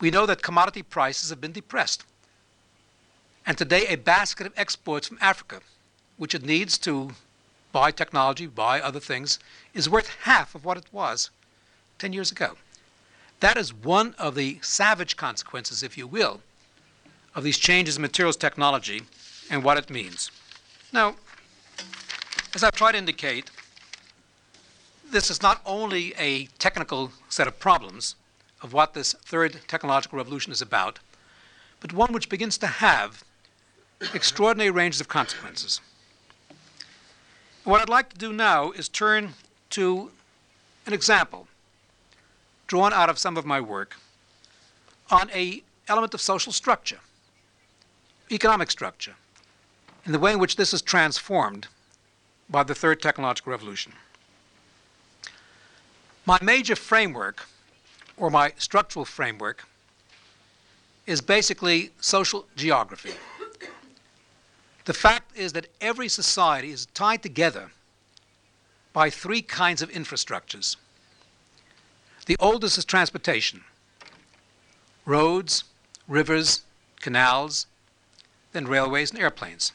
We know that commodity prices have been depressed. And today, a basket of exports from Africa, which it needs to buy technology, buy other things, is worth half of what it was 10 years ago. That is one of the savage consequences, if you will, of these changes in materials technology and what it means. Now, as I've tried to indicate, this is not only a technical set of problems of what this third technological revolution is about, but one which begins to have extraordinary ranges of consequences. What I'd like to do now is turn to an example drawn out of some of my work on a element of social structure, economic structure, and the way in which this is transformed by the third technological revolution. My major framework, or my structural framework, is basically social geography. The fact is that every society is tied together by three kinds of infrastructures the oldest is transportation roads, rivers, canals, then railways and airplanes.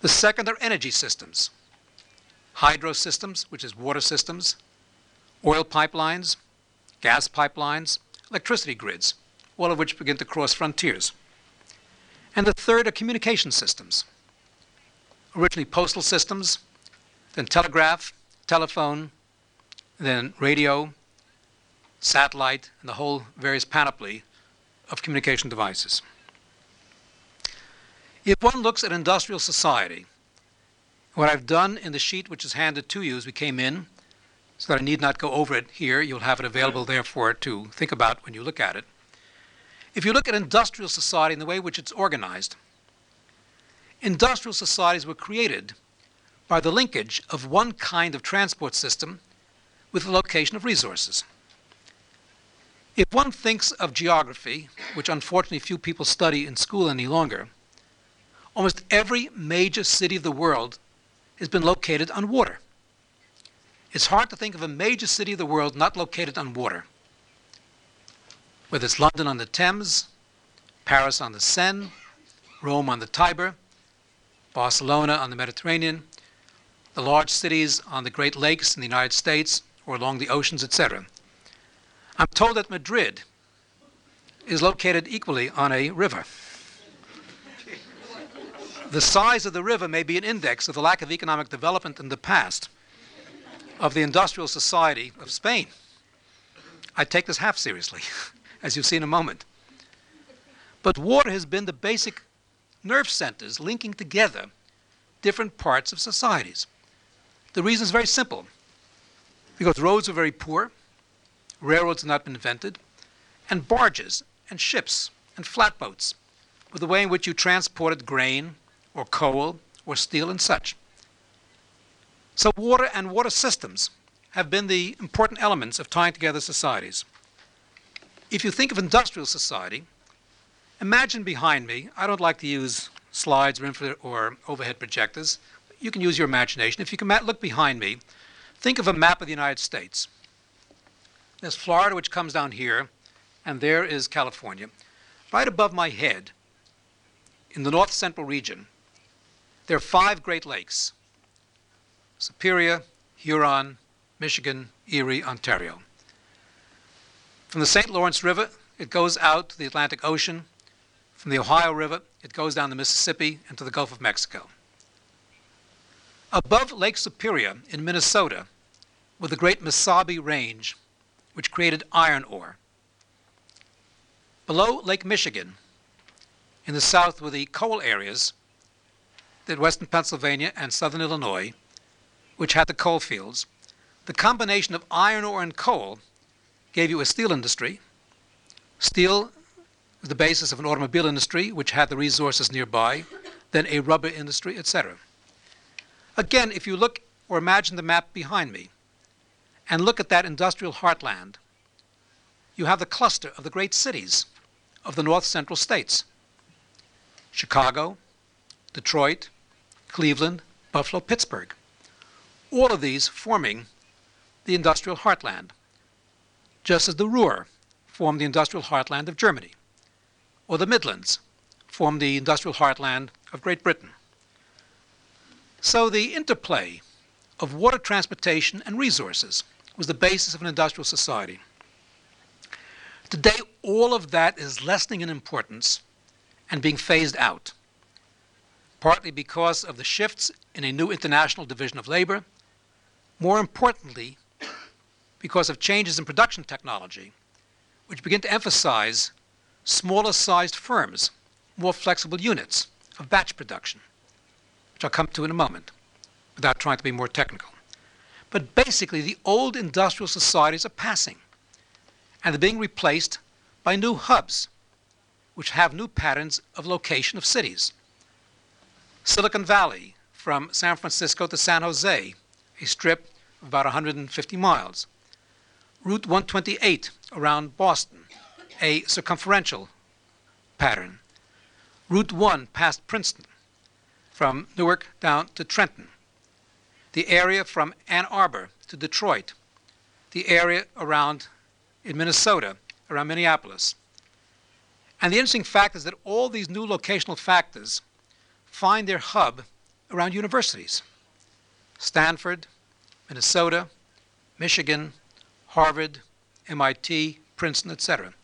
The second are energy systems hydro systems, which is water systems, oil pipelines, gas pipelines, electricity grids, all of which begin to cross frontiers. And the third are communication systems. Originally postal systems, then telegraph, telephone, then radio, satellite, and the whole various panoply of communication devices. If one looks at industrial society, what I've done in the sheet which is handed to you as we came in, so that I need not go over it here, you'll have it available therefore to think about when you look at it. If you look at industrial society and the way in which it's organized, industrial societies were created by the linkage of one kind of transport system with the location of resources. If one thinks of geography, which unfortunately few people study in school any longer, almost every major city of the world has been located on water. It's hard to think of a major city of the world not located on water. Whether it's London on the Thames, Paris on the Seine, Rome on the Tiber, Barcelona on the Mediterranean, the large cities on the Great Lakes in the United States or along the oceans, etc. I'm told that Madrid is located equally on a river. The size of the river may be an index of the lack of economic development in the past of the industrial society of Spain. I take this half seriously, as you'll see in a moment. But water has been the basic nerve centers linking together different parts of societies. The reason is very simple because roads are very poor, railroads had not been invented, and barges and ships and flatboats were the way in which you transported grain or coal or steel and such. So, water and water systems have been the important elements of tying together societies. If you think of industrial society, imagine behind me, I don't like to use slides or, infra- or overhead projectors. You can use your imagination. If you can ma- look behind me, think of a map of the United States. There's Florida, which comes down here, and there is California. Right above my head, in the north central region, there are five Great Lakes Superior, Huron, Michigan, Erie, Ontario. From the St. Lawrence River, it goes out to the Atlantic Ocean. From the Ohio River, it goes down the Mississippi into the Gulf of Mexico. Above Lake Superior in Minnesota were the Great Mesabi Range, which created iron ore. Below Lake Michigan, in the south were the coal areas that western Pennsylvania and southern Illinois, which had the coal fields. The combination of iron ore and coal gave you a steel industry. Steel was the basis of an automobile industry, which had the resources nearby, then a rubber industry, etc. Again, if you look or imagine the map behind me and look at that industrial heartland, you have the cluster of the great cities of the north central states Chicago, Detroit, Cleveland, Buffalo, Pittsburgh. All of these forming the industrial heartland, just as the Ruhr formed the industrial heartland of Germany, or the Midlands formed the industrial heartland of Great Britain. So the interplay of water transportation and resources was the basis of an industrial society. Today, all of that is lessening in importance and being phased out, partly because of the shifts in a new international division of labor, more importantly, because of changes in production technology, which begin to emphasize smaller sized firms, more flexible units of batch production, which I'll come to in a moment without trying to be more technical. But basically, the old industrial societies are passing, and they're being replaced by new hubs, which have new patterns of location of cities. Silicon Valley, from San Francisco to San Jose, a strip of about 150 miles. Route 128 around Boston, a circumferential pattern. Route 1 past Princeton, from Newark down to Trenton. The area from Ann Arbor to Detroit. The area around in Minnesota, around Minneapolis. And the interesting fact is that all these new locational factors find their hub around universities Stanford, Minnesota, Michigan, Harvard, MIT, Princeton, etc.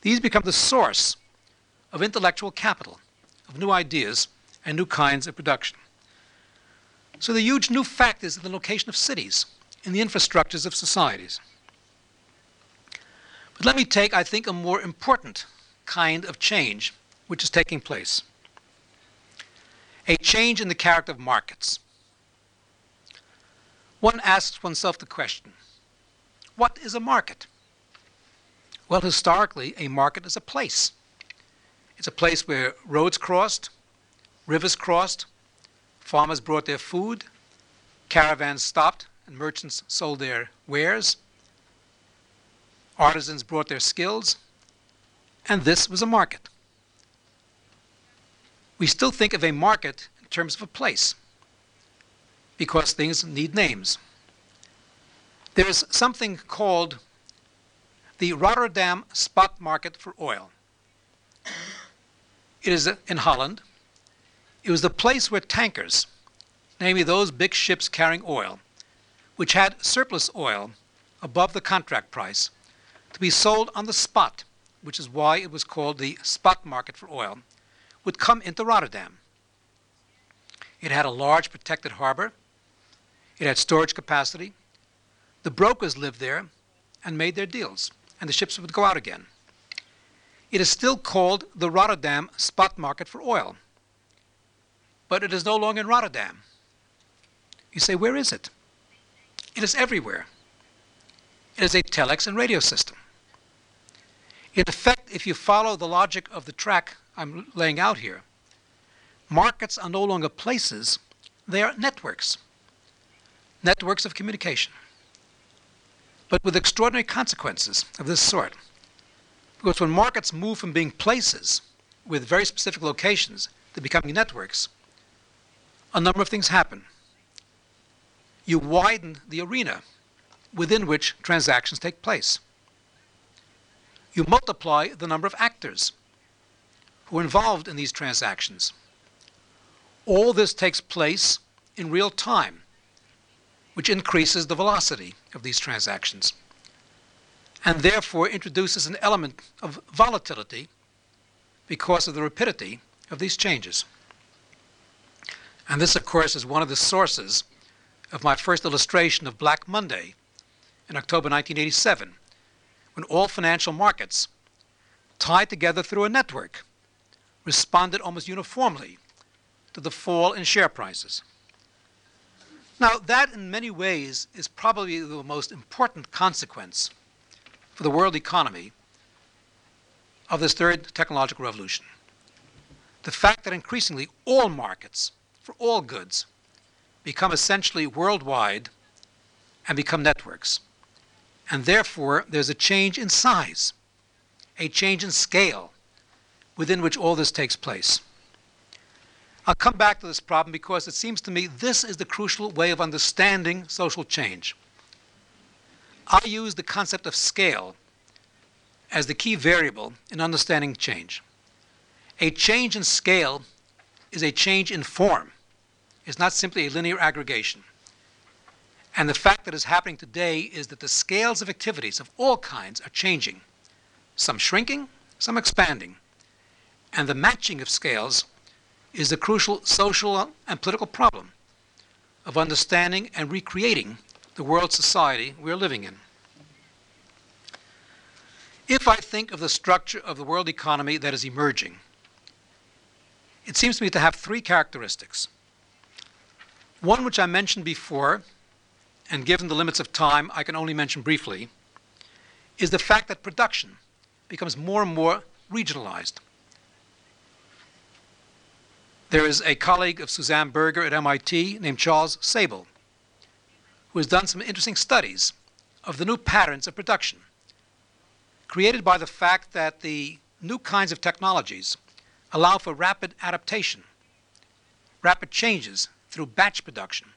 These become the source of intellectual capital, of new ideas, and new kinds of production. So the huge new factors in the location of cities, in the infrastructures of societies. But let me take, I think, a more important kind of change which is taking place a change in the character of markets. One asks oneself the question what is a market? Well, historically, a market is a place. It's a place where roads crossed, rivers crossed, farmers brought their food, caravans stopped, and merchants sold their wares, artisans brought their skills, and this was a market. We still think of a market in terms of a place because things need names. There is something called the Rotterdam spot market for oil. It is in Holland. It was the place where tankers, namely those big ships carrying oil, which had surplus oil above the contract price, to be sold on the spot which is why it was called the spot market for oil, would come into Rotterdam. It had a large protected harbor, it had storage capacity. The brokers lived there and made their deals, and the ships would go out again. It is still called the Rotterdam spot market for oil, but it is no longer in Rotterdam. You say, where is it? It is everywhere. It is a telex and radio system. In effect, if you follow the logic of the track I'm laying out here, markets are no longer places, they are networks, networks of communication, but with extraordinary consequences of this sort. Because when markets move from being places with very specific locations to becoming networks, a number of things happen. You widen the arena within which transactions take place. You multiply the number of actors who are involved in these transactions. All this takes place in real time, which increases the velocity of these transactions and therefore introduces an element of volatility because of the rapidity of these changes. And this, of course, is one of the sources of my first illustration of Black Monday in October 1987, when all financial markets, tied together through a network, responded almost uniformly to the fall in share prices. Now, that in many ways is probably the most important consequence for the world economy of this third technological revolution. The fact that increasingly all markets for all goods become essentially worldwide and become networks. And therefore, there's a change in size, a change in scale within which all this takes place. I'll come back to this problem because it seems to me this is the crucial way of understanding social change. I use the concept of scale as the key variable in understanding change. A change in scale is a change in form. It's not simply a linear aggregation. And the fact that is happening today is that the scales of activities of all kinds are changing, some shrinking, some expanding. And the matching of scales is the crucial social and political problem of understanding and recreating the world society we're living in. If I think of the structure of the world economy that is emerging, it seems to me to have three characteristics. One which I mentioned before, and given the limits of time, I can only mention briefly, is the fact that production becomes more and more regionalized. There is a colleague of Suzanne Berger at MIT named Charles Sabel, who has done some interesting studies of the new patterns of production created by the fact that the new kinds of technologies allow for rapid adaptation, rapid changes through batch production,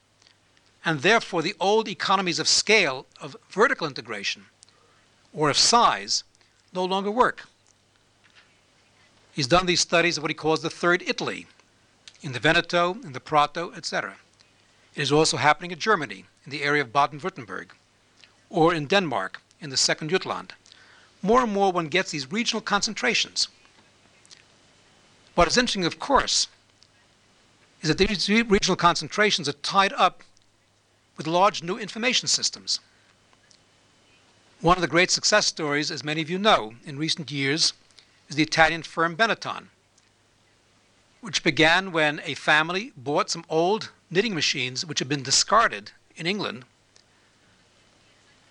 and therefore the old economies of scale of vertical integration or of size no longer work. He's done these studies of what he calls the third Italy, in the Veneto, in the Prato, etc. It is also happening in Germany, in the area of Baden-Württemberg, or in Denmark, in the second Jutland more and more one gets these regional concentrations. What is interesting, of course, is that these regional concentrations are tied up with large new information systems. One of the great success stories, as many of you know, in recent years is the Italian firm Benetton, which began when a family bought some old knitting machines which had been discarded in England,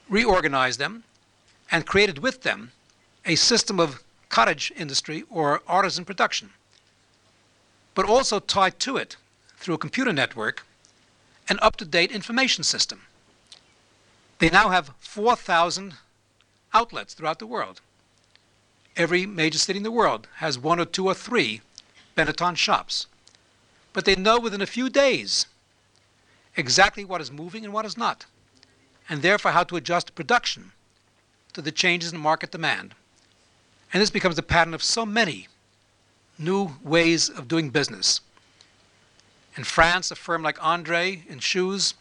reorganized them, and created with them a system of cottage industry or artisan production, but also tied to it through a computer network an up to date information system. They now have 4,000 outlets throughout the world. Every major city in the world has one or two or three Benetton shops. But they know within a few days exactly what is moving and what is not, and therefore how to adjust production to the changes in market demand. And this becomes the pattern of so many new ways of doing business. In France, a firm like Andre in shoes,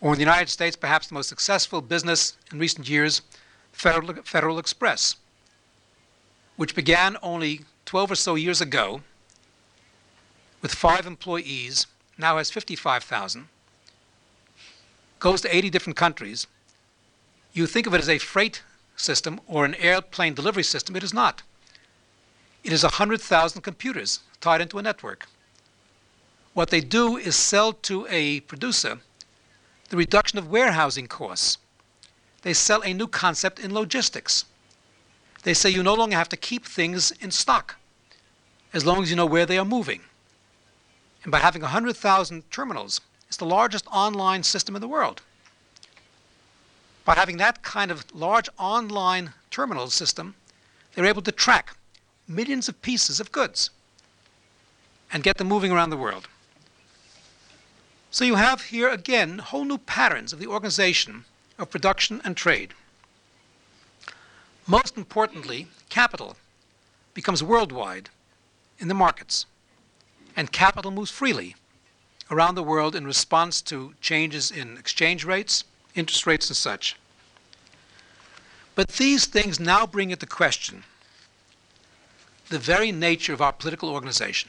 or in the United States, perhaps the most successful business in recent years, Federal, Federal Express, which began only 12 or so years ago with five employees, now has 55,000, goes to 80 different countries, you think of it as a freight system or an airplane delivery system. It is not. It is 100,000 computers tied into a network. What they do is sell to a producer the reduction of warehousing costs. They sell a new concept in logistics. they say you no longer have to keep things in stock as long as you know where they are moving. And by having 100,000 terminals, it's the largest online system in the world. By having that kind of large online terminal system, they're able to track millions of pieces of goods and get them moving around the world. So you have here again whole new patterns of the organization of production and trade. Most importantly, capital becomes worldwide in the markets, and capital moves freely around the world in response to changes in exchange rates, interest rates, and such. But these things now bring into question the very nature of our political organization.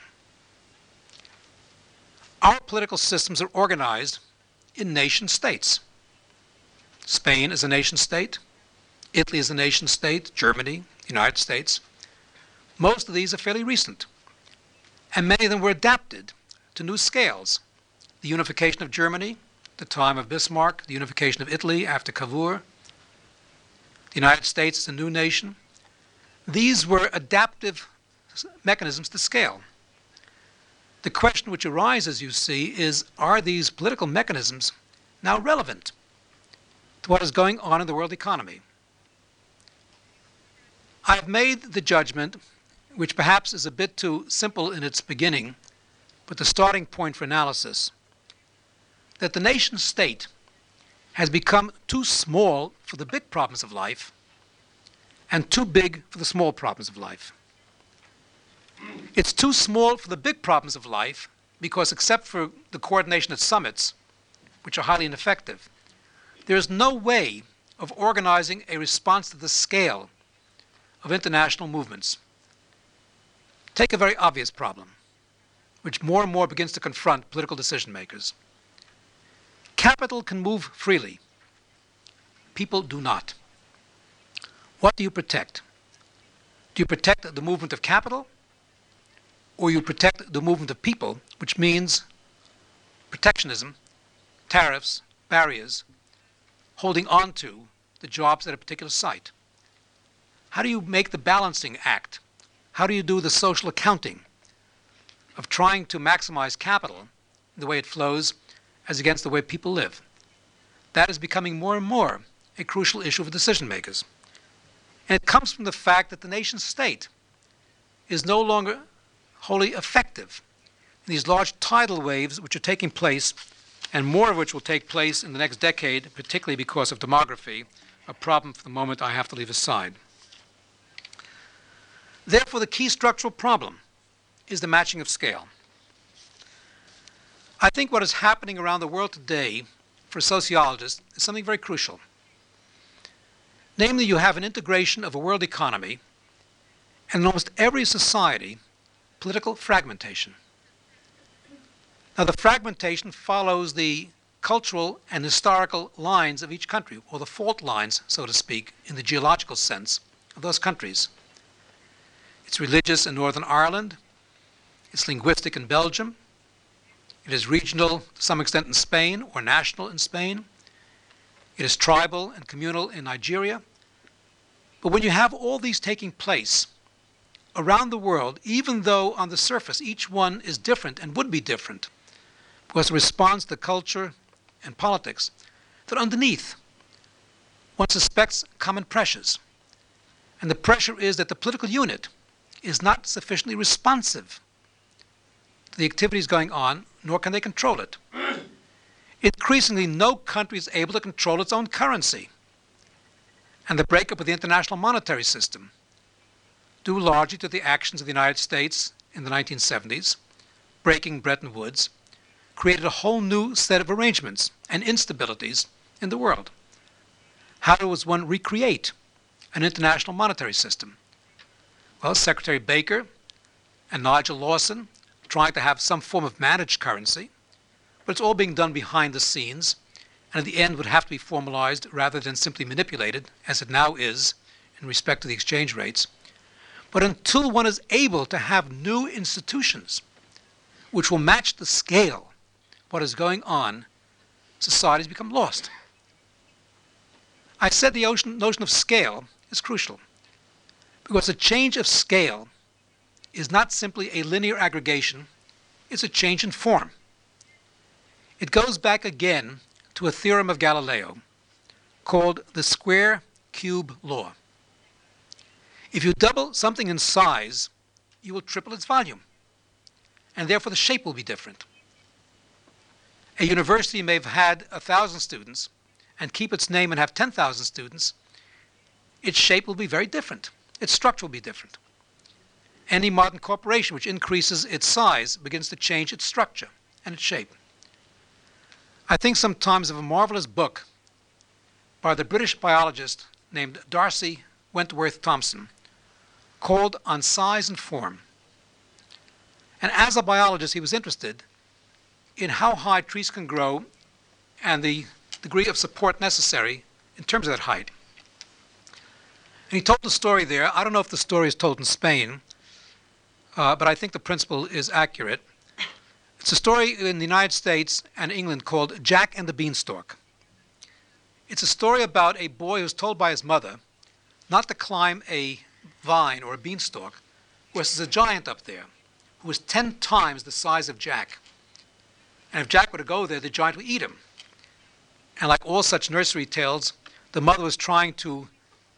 Our political systems are organized in nation states. Spain is a nation state, Italy is a nation state, Germany, United States. Most of these are fairly recent, and many of them were adapted to new scales. The unification of Germany, the time of Bismarck, the unification of Italy after Cavour, the United States is a new nation. These were adaptive mechanisms to scale. The question which arises, you see, is are these political mechanisms now relevant to what is going on in the world economy? I have made the judgment, which perhaps is a bit too simple in its beginning, but the starting point for analysis, that the nation state has become too small for the big problems of life and too big for the small problems of life. It's too small for the big problems of life because, except for the coordination at summits, which are highly ineffective, there is no way of organizing a response to the scale of international movements. Take a very obvious problem, which more and more begins to confront political decision makers. Capital can move freely, people do not. What do you protect? Do you protect the movement of capital? or you protect the movement of people, which means protectionism, tariffs, barriers, holding on to the jobs at a particular site. How do you make the balancing act? How do you do the social accounting of trying to maximize capital, the way it flows, as against the way people live? That is becoming more and more a crucial issue for decision makers. And it comes from the fact that the nation state is no longer wholly effective in these large tidal waves which are taking place, and more of which will take place in the next decade, particularly because of demography, a problem for the moment I have to leave aside. Therefore, the key structural problem is the matching of scale. I think what is happening around the world today for sociologists is something very crucial. Namely, you have an integration of a world economy, and in almost every society, political fragmentation. Now, the fragmentation follows the cultural and historical lines of each country, or the fault lines, so to speak, in the geological sense of those countries. It's religious in Northern Ireland, it's linguistic in Belgium, it is regional to some extent in Spain or national in Spain, it is tribal and communal in Nigeria. But when you have all these taking place, around the world, even though on the surface each one is different and would be different, because it responds to culture and politics, that underneath one suspects common pressures. And the pressure is that the political unit is not sufficiently responsive to the activities going on, nor can they control it. Increasingly, no country is able to control its own currency. And the breakup of the international monetary system due largely to the actions of the United States in the 1970s, breaking Bretton Woods, created a whole new set of arrangements and instabilities in the world. How does one recreate an international monetary system? Well, Secretary Baker and Nigel Lawson trying to have some form of managed currency, but it's all being done behind the scenes, and at the end would have to be formalized rather than simply manipulated, as it now is in respect to the exchange rates. But until one is able to have new institutions which will match the scale what is going on, societies become lost. I said the notion of scale is crucial. Because a change of scale is not simply a linear aggregation, it's a change in form. It goes back again to a theorem of Galileo called the square cube law. If you double something in size, you will triple its volume, and therefore the shape will be different. A university may have had 1,000 students and keep its name and have 10,000 students, its shape will be very different. Its structure will be different. Any modern corporation which increases its size begins to change its structure and its shape. I think sometimes of a marvelous book by the British biologist named D'Arcy Wentworth Thompson called On Size and Form. And as a biologist, he was interested in how high trees can grow and the degree of support necessary in terms of that height. And he told the story there. I don't know if the story is told in Spain, uh, but I think the principle is accurate. It's a story in the United States and England called Jack and the Beanstalk. It's a story about a boy who's told by his mother not to climb a vine or a beanstalk, because there's a giant up there who is 10 times the size of Jack. And if Jack were to go there, the giant would eat him. And like all such nursery tales, the mother was trying to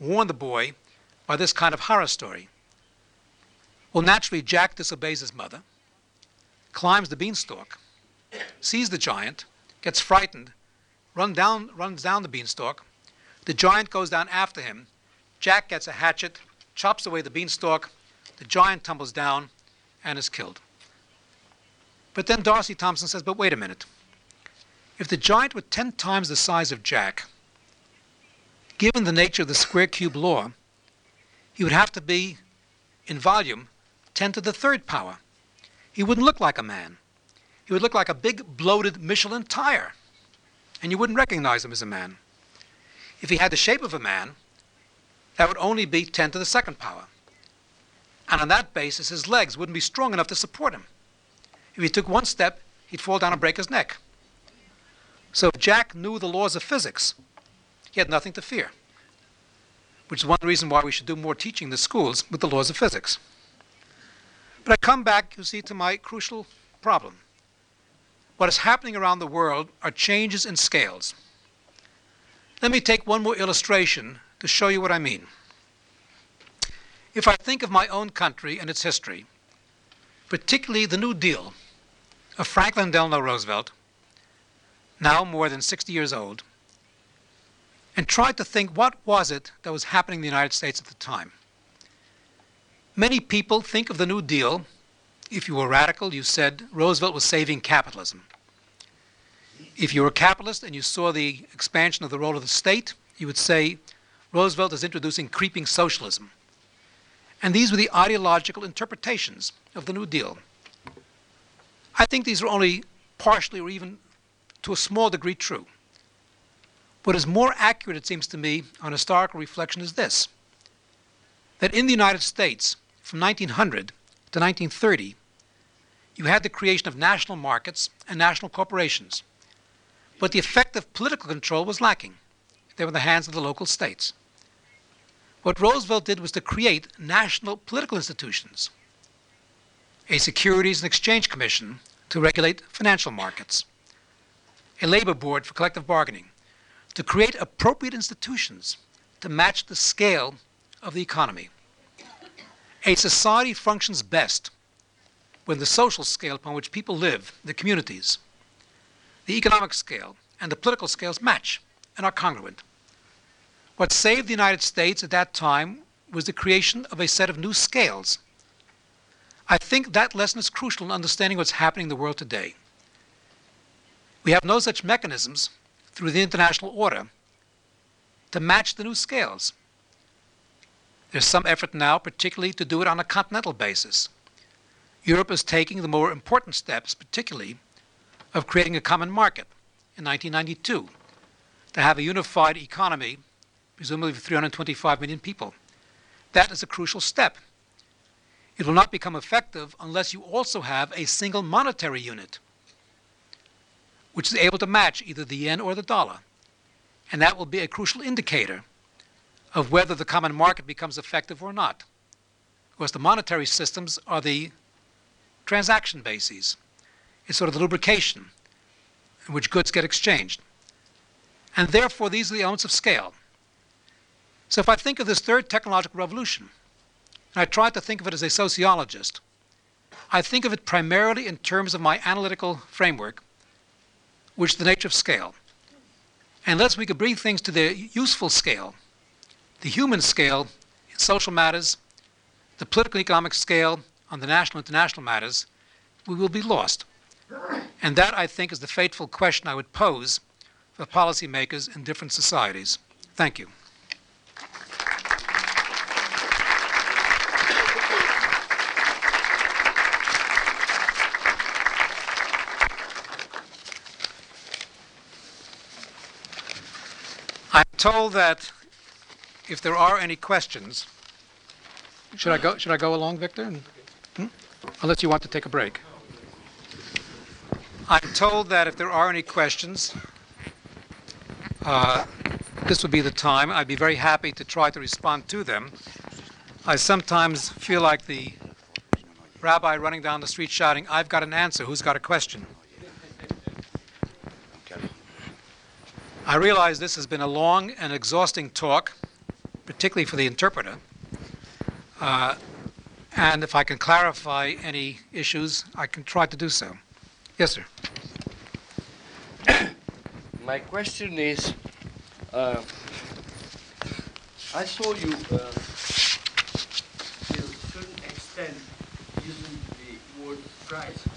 warn the boy by this kind of horror story. Well, naturally, Jack disobeys his mother, climbs the beanstalk, sees the giant, gets frightened, run down, runs down the beanstalk. The giant goes down after him. Jack gets a hatchet, chops away the beanstalk. The giant tumbles down and is killed. But then D'Arcy Thompson says, but wait a minute. If the giant were 10 times the size of Jack, given the nature of the square cube law, he would have to be, in volume, 10 to the third power. He wouldn't look like a man. He would look like a big, bloated Michelin tire, and you wouldn't recognize him as a man. If he had the shape of a man, that would only be 10 to the second power. And on that basis, his legs wouldn't be strong enough to support him. If he took one step, he'd fall down and break his neck. So if Jack knew the laws of physics, he had nothing to fear, which is one reason why we should do more teaching in the schools with the laws of physics. But I come back, you see, to my crucial problem. What is happening around the world are changes in scales. Let me take one more illustration to show you what I mean. If I think of my own country and its history, particularly the New Deal of Franklin Delano Roosevelt, now more than 60 years old, and try to think what was it that was happening in the United States at the time. Many people think of the New Deal, if you were radical, you said Roosevelt was saving capitalism. If you were a capitalist and you saw the expansion of the role of the state, you would say Roosevelt is introducing creeping socialism. And these were the ideological interpretations of the New Deal. I think these are only partially or even to a small degree true. What is more accurate, it seems to me, on historical reflection is this that in the United States, from 1900 to 1930, you had the creation of national markets and national corporations. But the effective political control was lacking. They were in the hands of the local states. What Roosevelt did was to create national political institutions, a Securities and Exchange Commission to regulate financial markets, a labor board for collective bargaining, to create appropriate institutions to match the scale of the economy. A society functions best when the social scale upon which people live, the communities, the economic scale, and the political scales match and are congruent. What saved the United States at that time was the creation of a set of new scales. I think that lesson is crucial in understanding what's happening in the world today. We have no such mechanisms through the international order to match the new scales. There's some effort now, particularly to do it on a continental basis. Europe is taking the more important steps, particularly of creating a common market in 1992, to have a unified economy presumably 325 million people. That is a crucial step. It will not become effective unless you also have a single monetary unit, which is able to match either the yen or the dollar. And that will be a crucial indicator of whether the common market becomes effective or not. Because the monetary systems are the transaction bases. It's sort of the lubrication in which goods get exchanged. And therefore, these are the elements of scale. So if I think of this third technological revolution, and I try to think of it as a sociologist, I think of it primarily in terms of my analytical framework, which is the nature of scale. Unless we could bring things to their useful scale, the human scale in social matters, the political economic scale on the national and international matters, we will be lost. And that, I think, is the fateful question I would pose for policymakers in different societies. Thank you. Told that if there are any questions, should I go, should I go along, Victor? And- hmm? Unless you want to take a break. I'm told that if there are any questions, uh, this would be the time. I'd be very happy to try to respond to them. I sometimes feel like the rabbi running down the street shouting, I've got an answer, who's got a question? I realize this has been a long and exhausting talk, particularly for the interpreter. Uh, and if I can clarify any issues, I can try to do so. Yes, sir. My question is, uh, I saw you uh, to a certain extent using the word crisis.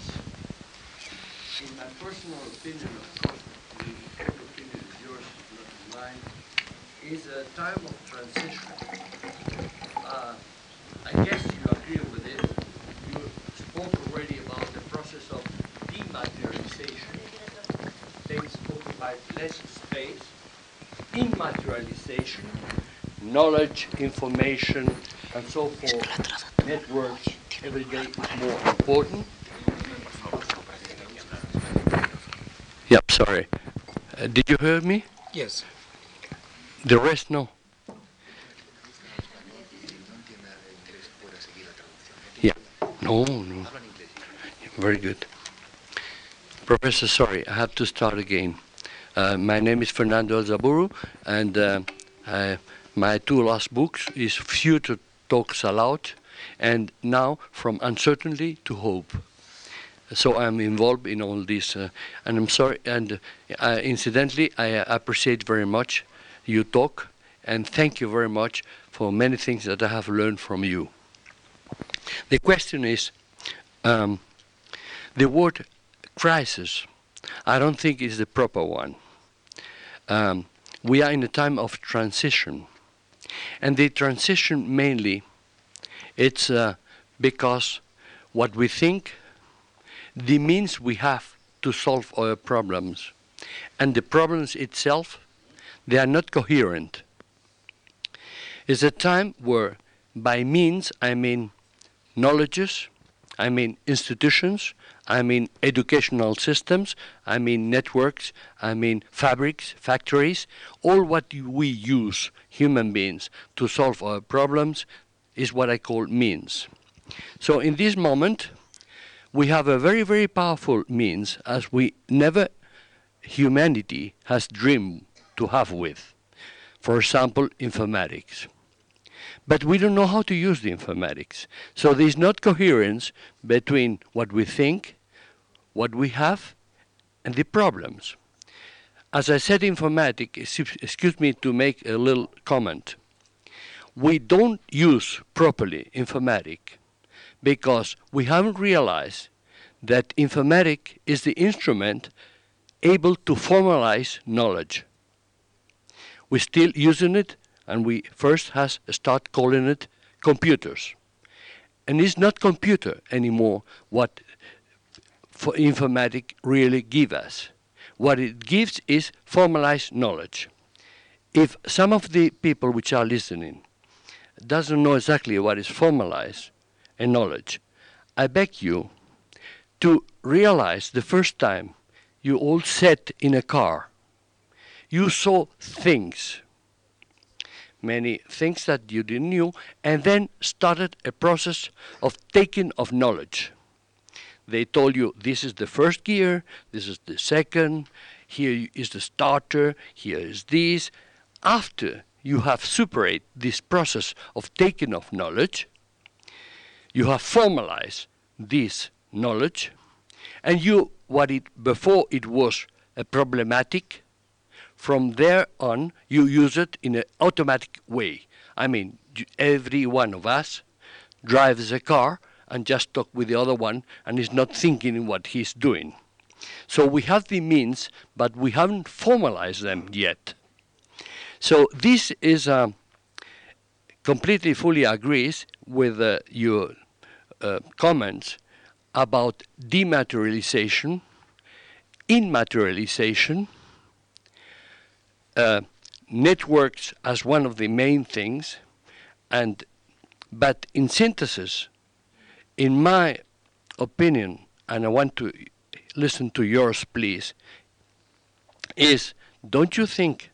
In my personal opinion, of course, the own opinion is yours, not mine, is a time of transition. Uh, I guess you agree with it. You spoke already about the process of dematerialization. Things occupy less space. Immaterialization, knowledge, information, and so forth, networks, every day is more important. Yep, sorry. Uh, did you hear me? Yes. The rest, no. Yeah. No, no. Very good. Professor, sorry, I have to start again. Uh, my name is Fernando Zaburu, and uh, uh, my two last books is Future Talks Aloud, and now From Uncertainty to Hope. So I'm involved in all this, uh, and I'm sorry. And uh, incidentally, I appreciate very much you talk, and thank you very much for many things that I have learned from you. The question is, um, the word crisis, I don't think is the proper one. Um, we are in a time of transition, and the transition mainly, it's uh, because what we think, the means we have to solve our problems, and the problems itself, they are not coherent. It's a time where, by means, I mean knowledges, I mean institutions, I mean educational systems, I mean networks, I mean fabrics, factories, all what we use, human beings, to solve our problems is what I call means. So in this moment, we have a very, very powerful means as we never humanity has dreamed to have with. For example, informatics. But we don't know how to use the informatics. So there's not coherence between what we think, what we have, and the problems. As I said, informatics, excuse me to make a little comment. We don't use properly informatic because we haven't realized that informatic is the instrument able to formalize knowledge. We're still using it and we first has start calling it computers. And it's not computer anymore what for informatic really give us. What it gives is formalized knowledge. If some of the people which are listening doesn't know exactly what is formalized and knowledge, I beg you to realize the first time you all sat in a car, you saw things many things that you didn't knew, and then started a process of taking of knowledge. They told you this is the first gear, this is the second, here is the starter, here is this. After you have superate this process of taking of knowledge, you have formalized this knowledge, and you what it before it was a problematic from there on, you use it in an automatic way. I mean, every one of us drives a car and just talk with the other one and is not thinking what he's doing. So we have the means, but we haven't formalized them yet. So this is uh, completely fully agrees with uh, your uh, comments about dematerialization, immaterialization, uh, networks as one of the main things, and but in synthesis, in my opinion, and I want to listen to yours, please, is don't you think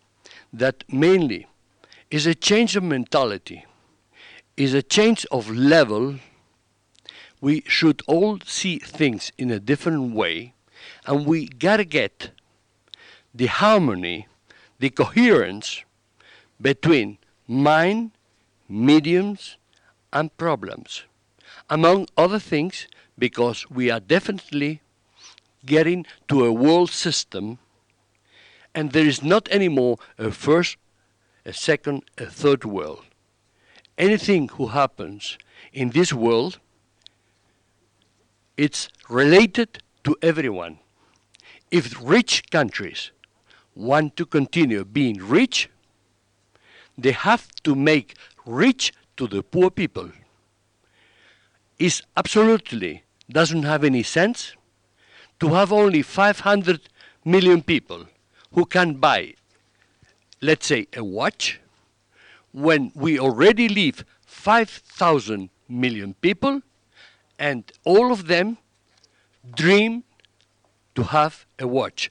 that mainly is a change of mentality, is a change of level. We should all see things in a different way, and we gotta get the harmony the coherence between mind, mediums, and problems. Among other things, because we are definitely getting to a world system and there is not anymore a first, a second, a third world. Anything who happens in this world, it's related to everyone. If rich countries want to continue being rich, they have to make rich to the poor people. It absolutely doesn't have any sense to have only 500 million people who can buy, let's say, a watch, when we already live 5,000 million people and all of them dream to have a watch.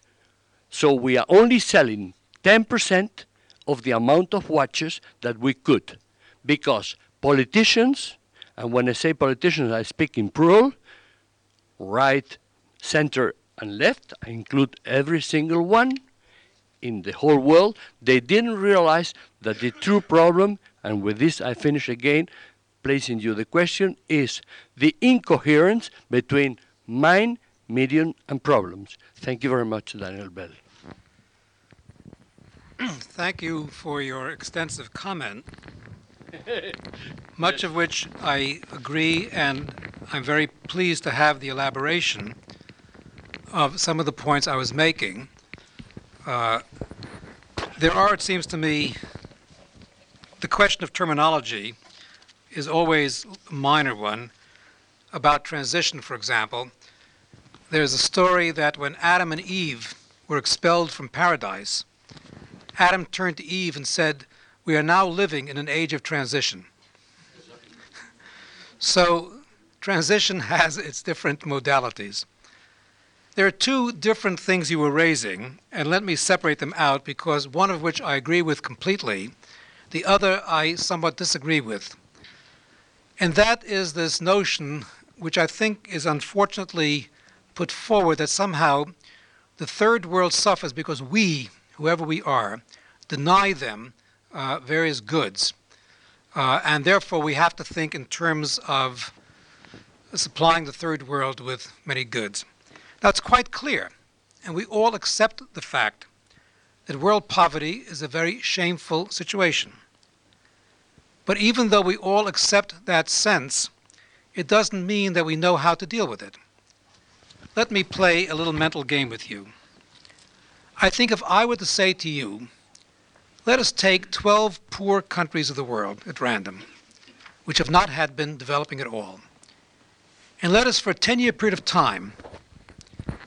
So we are only selling 10% of the amount of watches that we could because politicians, and when I say politicians, I speak in plural, right, center, and left, I include every single one in the whole world, they didn't realize that the true problem, and with this I finish again, placing you the question, is the incoherence between mind medium, and problems. Thank you very much, Daniel Bell. Thank you for your extensive comment, much of which I agree, and I'm very pleased to have the elaboration of some of the points I was making. Uh, there are, it seems to me, the question of terminology is always a minor one. About transition, for example, there's a story that when Adam and Eve were expelled from paradise, Adam turned to Eve and said, We are now living in an age of transition. so, transition has its different modalities. There are two different things you were raising, and let me separate them out because one of which I agree with completely, the other I somewhat disagree with. And that is this notion, which I think is unfortunately put forward that somehow the third world suffers because we, whoever we are, deny them uh, various goods. Uh, and therefore, we have to think in terms of supplying the third world with many goods. Now, it's quite clear, and we all accept the fact that world poverty is a very shameful situation. But even though we all accept that sense, it doesn't mean that we know how to deal with it. Let me play a little mental game with you. I think if I were to say to you, let us take 12 poor countries of the world at random, which have not had been developing at all, and let us, for a 10 year period of time,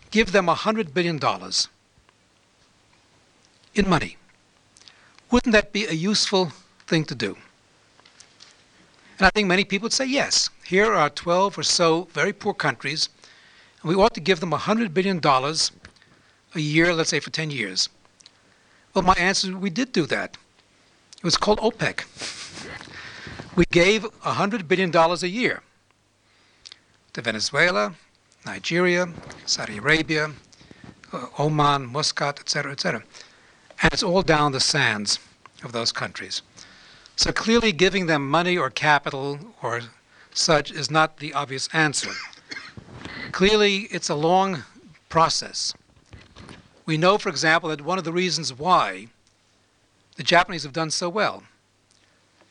give them $100 billion in money. Wouldn't that be a useful thing to do? And I think many people would say yes. Here are 12 or so very poor countries and we ought to give them $100 billion a year, let's say for 10 years. Well, my answer is we did do that. It was called OPEC. We gave $100 billion a year to Venezuela, Nigeria, Saudi Arabia, uh, Oman, Muscat, etc., etc. And it's all down the sands of those countries. So clearly, giving them money or capital or such is not the obvious answer. Clearly, it's a long process. We know, for example, that one of the reasons why the Japanese have done so well,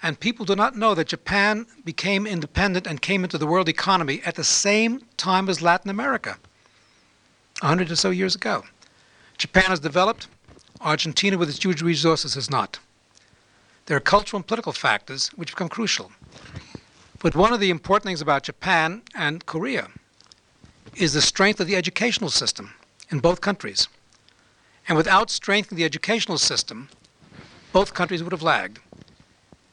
and people do not know that Japan became independent and came into the world economy at the same time as Latin America, 100 or so years ago. Japan has developed, Argentina, with its huge resources, has not. There are cultural and political factors which become crucial. But one of the important things about Japan and Korea is the strength of the educational system in both countries. And without strengthening the educational system, both countries would have lagged.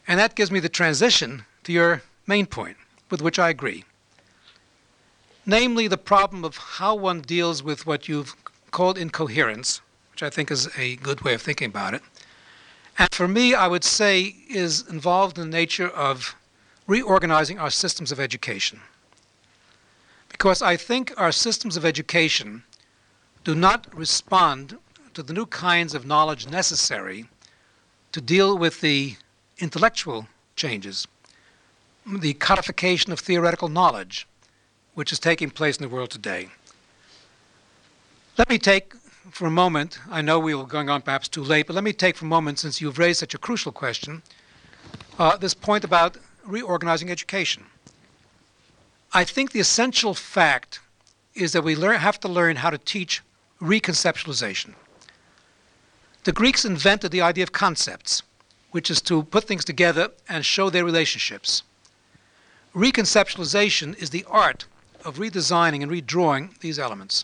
And that gives me the transition to your main point, with which I agree. Namely, the problem of how one deals with what you've called incoherence, which I think is a good way of thinking about it. And for me, I would say is involved in the nature of reorganizing our systems of education. Because I think our systems of education do not respond to the new kinds of knowledge necessary to deal with the intellectual changes, the codification of theoretical knowledge, which is taking place in the world today. Let me take for a moment, I know we were going on perhaps too late, but let me take for a moment, since you've raised such a crucial question, uh, this point about reorganizing education. I think the essential fact is that we learn, have to learn how to teach reconceptualization. The Greeks invented the idea of concepts, which is to put things together and show their relationships. Reconceptualization is the art of redesigning and redrawing these elements.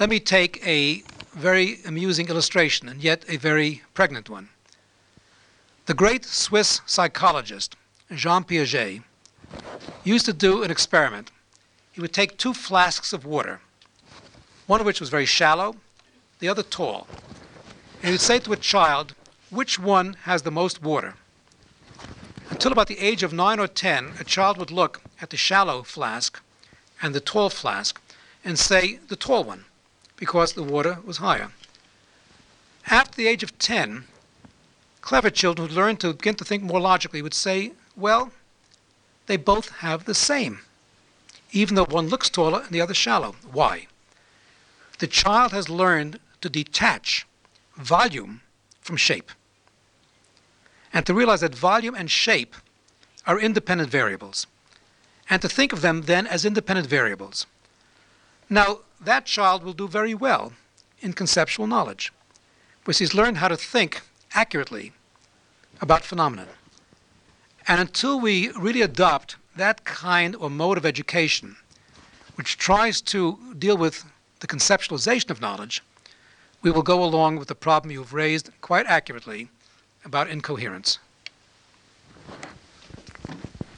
Let me take a very amusing illustration, and yet a very pregnant one. The great Swiss psychologist, Jean Piaget, used to do an experiment. He would take two flasks of water, one of which was very shallow, the other tall. And would say to a child, which one has the most water? Until about the age of nine or ten, a child would look at the shallow flask and the tall flask and say, the tall one, because the water was higher. After the age of 10, clever children who learn to begin to think more logically would say, well, they both have the same, even though one looks taller and the other shallow. Why? The child has learned to detach volume from shape and to realize that volume and shape are independent variables and to think of them then as independent variables. Now, that child will do very well in conceptual knowledge because he's learned how to think accurately about phenomena. And until we really adopt that kind or mode of education, which tries to deal with the conceptualization of knowledge, we will go along with the problem you've raised quite accurately about incoherence.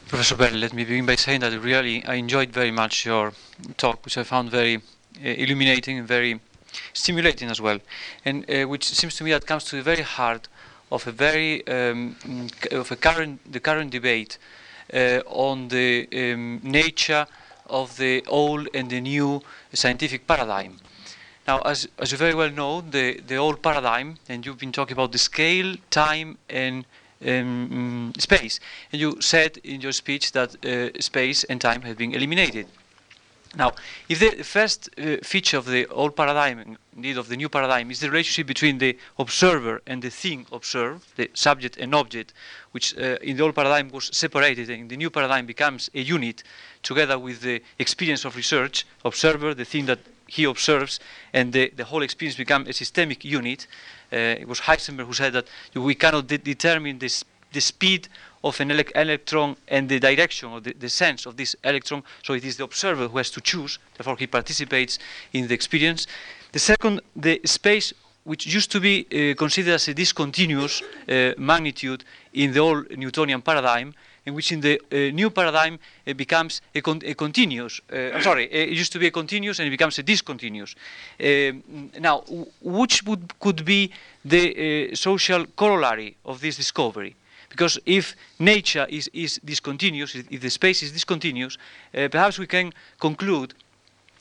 Professor Bell, let me begin by saying that really I enjoyed very much your talk, which I found very uh, illuminating and very stimulating as well, and uh, which seems to me that comes to the very heart of a very um, of a current the current debate uh, on the um, nature of the old and the new scientific paradigm. Now, as, as you very well know, the, the old paradigm, and you've been talking about the scale, time, and um, space. And you said in your speech that uh, space and time have been eliminated. Now, if the first uh, feature of the old paradigm, indeed of the new paradigm, is the relationship between the observer and the thing observed, the subject and object, which uh, in the old paradigm was separated, and in the new paradigm becomes a unit together with the experience of research, observer, the thing that he observes, and the, the whole experience becomes a systemic unit. Uh, it was Heisenberg who said that we cannot de determine this, the speed of an ele electron and the direction or the, the, sense of this electron, so it is the observer who has to choose, therefore he participates in the experience. The second, the space which used to be uh, considered as a discontinuous uh, magnitude in the old Newtonian paradigm, in which in the uh, new paradigm it becomes a, con a continuous. Uh, I'm sorry, it used to be a continuous and it becomes a discontinuous. Um, now, which would, could be the uh, social corollary of this discovery? Because if nature is, is discontinuous, if the space is discontinuous, uh, perhaps we can conclude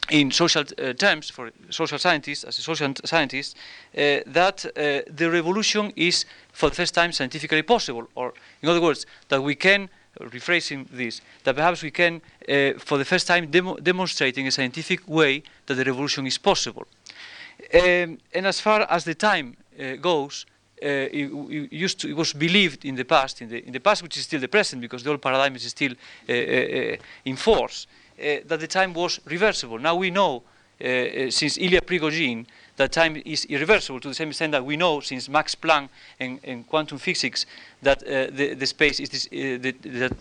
in social uh, terms, for social scientists, as a social scientist, uh, that uh, the revolution is for the first time scientifically possible, or in other words, that we can, rephrasing this, that perhaps we can, uh, for the first time, demo demonstrate in a scientific way that the revolution is possible. Um, and as far as the time uh, goes, uh, it, it, used to, it was believed in the past, in the, in the past, which is still the present, because the old paradigm is still in force, uh, that the time was reversible. Now we know, uh, uh, Eh, eh, since Ilya Prigogine, that time is irreversible to the same extent that we know, since Max Planck and, and quantum physics, that eh, the, the, space is this, the, that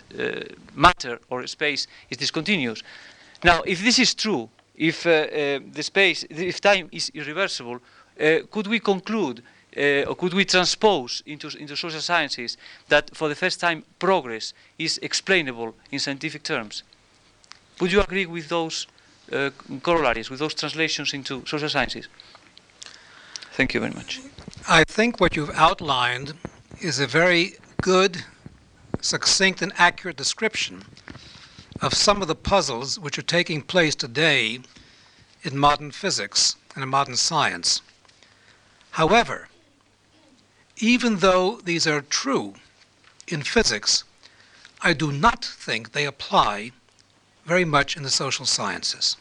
matter or space is discontinuous. Now, if this is true, if the space, if time is irreversible, could we conclude uh, or could we transpose into, into social sciences that for the first time progress is explainable in scientific terms? Would you agree with those uh, corollaries, with those translations into social sciences? Thank you very much. I think what you've outlined is a very good, succinct, and accurate description of some of the puzzles which are taking place today in modern physics and in modern science. However, even though these are true in physics, I do not think they apply very much in the social sciences.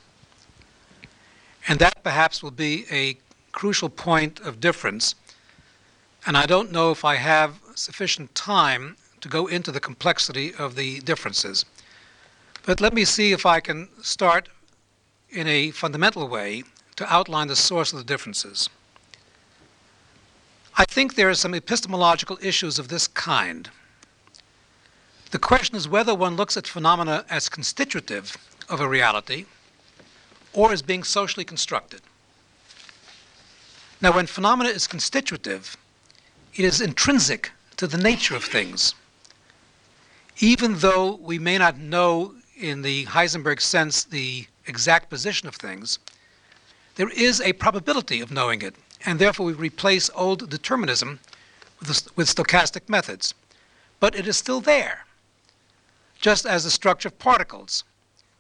And that perhaps will be a crucial point of difference. And I don't know if I have sufficient time to go into the complexity of the differences. But let me see if I can start in a fundamental way to outline the source of the differences. I think there are some epistemological issues of this kind. The question is whether one looks at phenomena as constitutive of a reality or as being socially constructed. Now, when phenomena is constitutive, it is intrinsic to the nature of things. Even though we may not know in the Heisenberg sense the exact position of things, there is a probability of knowing it, and therefore we replace old determinism with, with stochastic methods. But it is still there just as the structure of particles,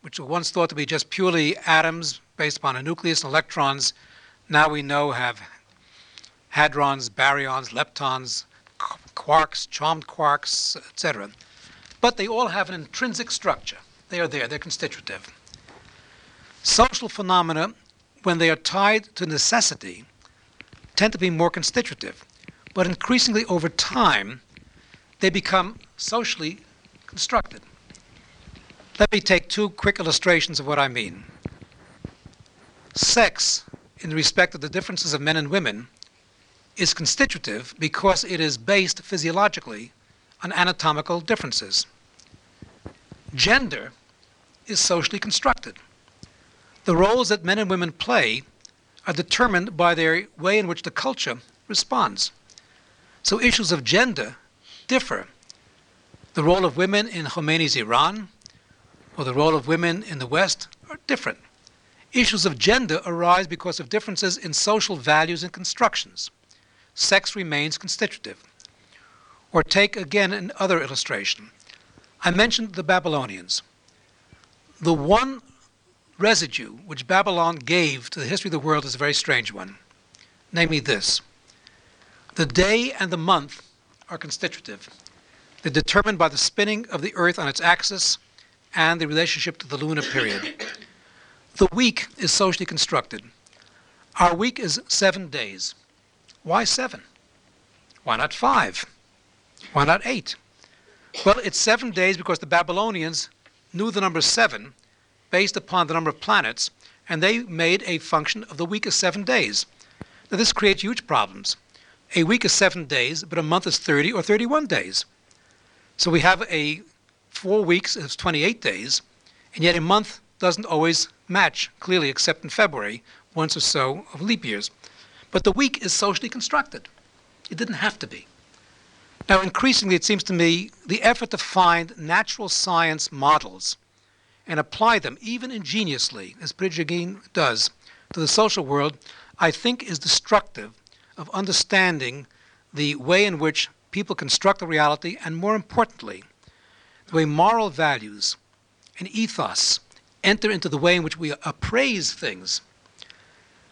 which were once thought to be just purely atoms based upon a nucleus and electrons, now we know have hadrons, baryons, leptons, quarks, charmed quarks, etc. But they all have an intrinsic structure. They are there, they're constitutive. Social phenomena, when they are tied to necessity, tend to be more constitutive. But increasingly over time, they become socially constructed. Let me take two quick illustrations of what I mean. Sex, in respect of the differences of men and women, is constitutive because it is based physiologically on anatomical differences. Gender is socially constructed. The roles that men and women play are determined by their way in which the culture responds. So issues of gender differ the role of women in Khomeini's Iran or the role of women in the West are different. Issues of gender arise because of differences in social values and constructions. Sex remains constitutive. Or take again another illustration. I mentioned the Babylonians. The one residue which Babylon gave to the history of the world is a very strange one, namely this the day and the month are constitutive. They're determined by the spinning of the Earth on its axis and the relationship to the lunar period. The week is socially constructed. Our week is seven days. Why seven? Why not five? Why not eight? Well, it's seven days because the Babylonians knew the number seven based upon the number of planets, and they made a function of the week as seven days. Now, this creates huge problems. A week is seven days, but a month is 30 or 31 days. So we have a four weeks is 28 days, and yet a month doesn't always match clearly, except in February, once or so of leap years. But the week is socially constructed. It didn't have to be. Now, increasingly, it seems to me the effort to find natural science models and apply them, even ingeniously, as Prigogine does, to the social world, I think is destructive of understanding the way in which people construct a reality, and more importantly, the way moral values and ethos enter into the way in which we appraise things.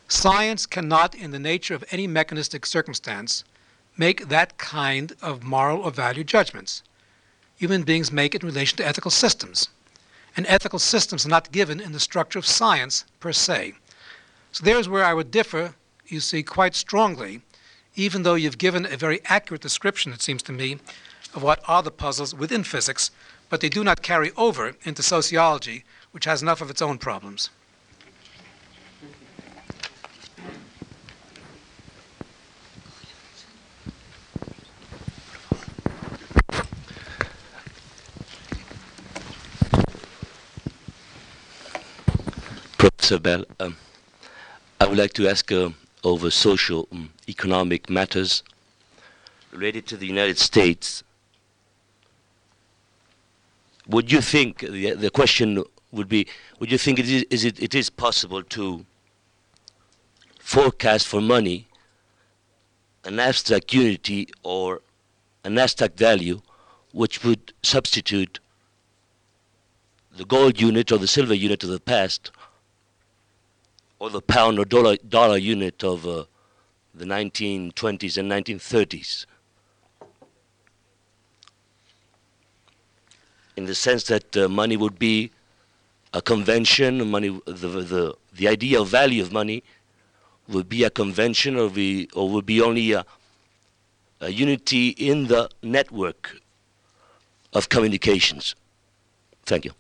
Science cannot, in the nature of any mechanistic circumstance, make that kind of moral or value judgments. Human beings make it in relation to ethical systems. And ethical systems are not given in the structure of science per se. So there's where I would differ, you see, quite strongly, even though you've given a very accurate description, it seems to me, of what are the puzzles within physics, but they do not carry over into sociology, which has enough of its own problems. Professor Bell, um, I would like to ask uh, over social, um, economic matters related to the United States. Would you think the, the question would be: Would you think it is, is it, it is possible to forecast for money an abstract unity or an abstract value which would substitute the gold unit or the silver unit of the past or the pound or dollar, dollar unit of uh, the 1920s and 1930s. In the sense that uh, money would be a convention, money, the, the, the idea of value of money would be a convention or, be, or would be only a, a unity in the network of communications. Thank you.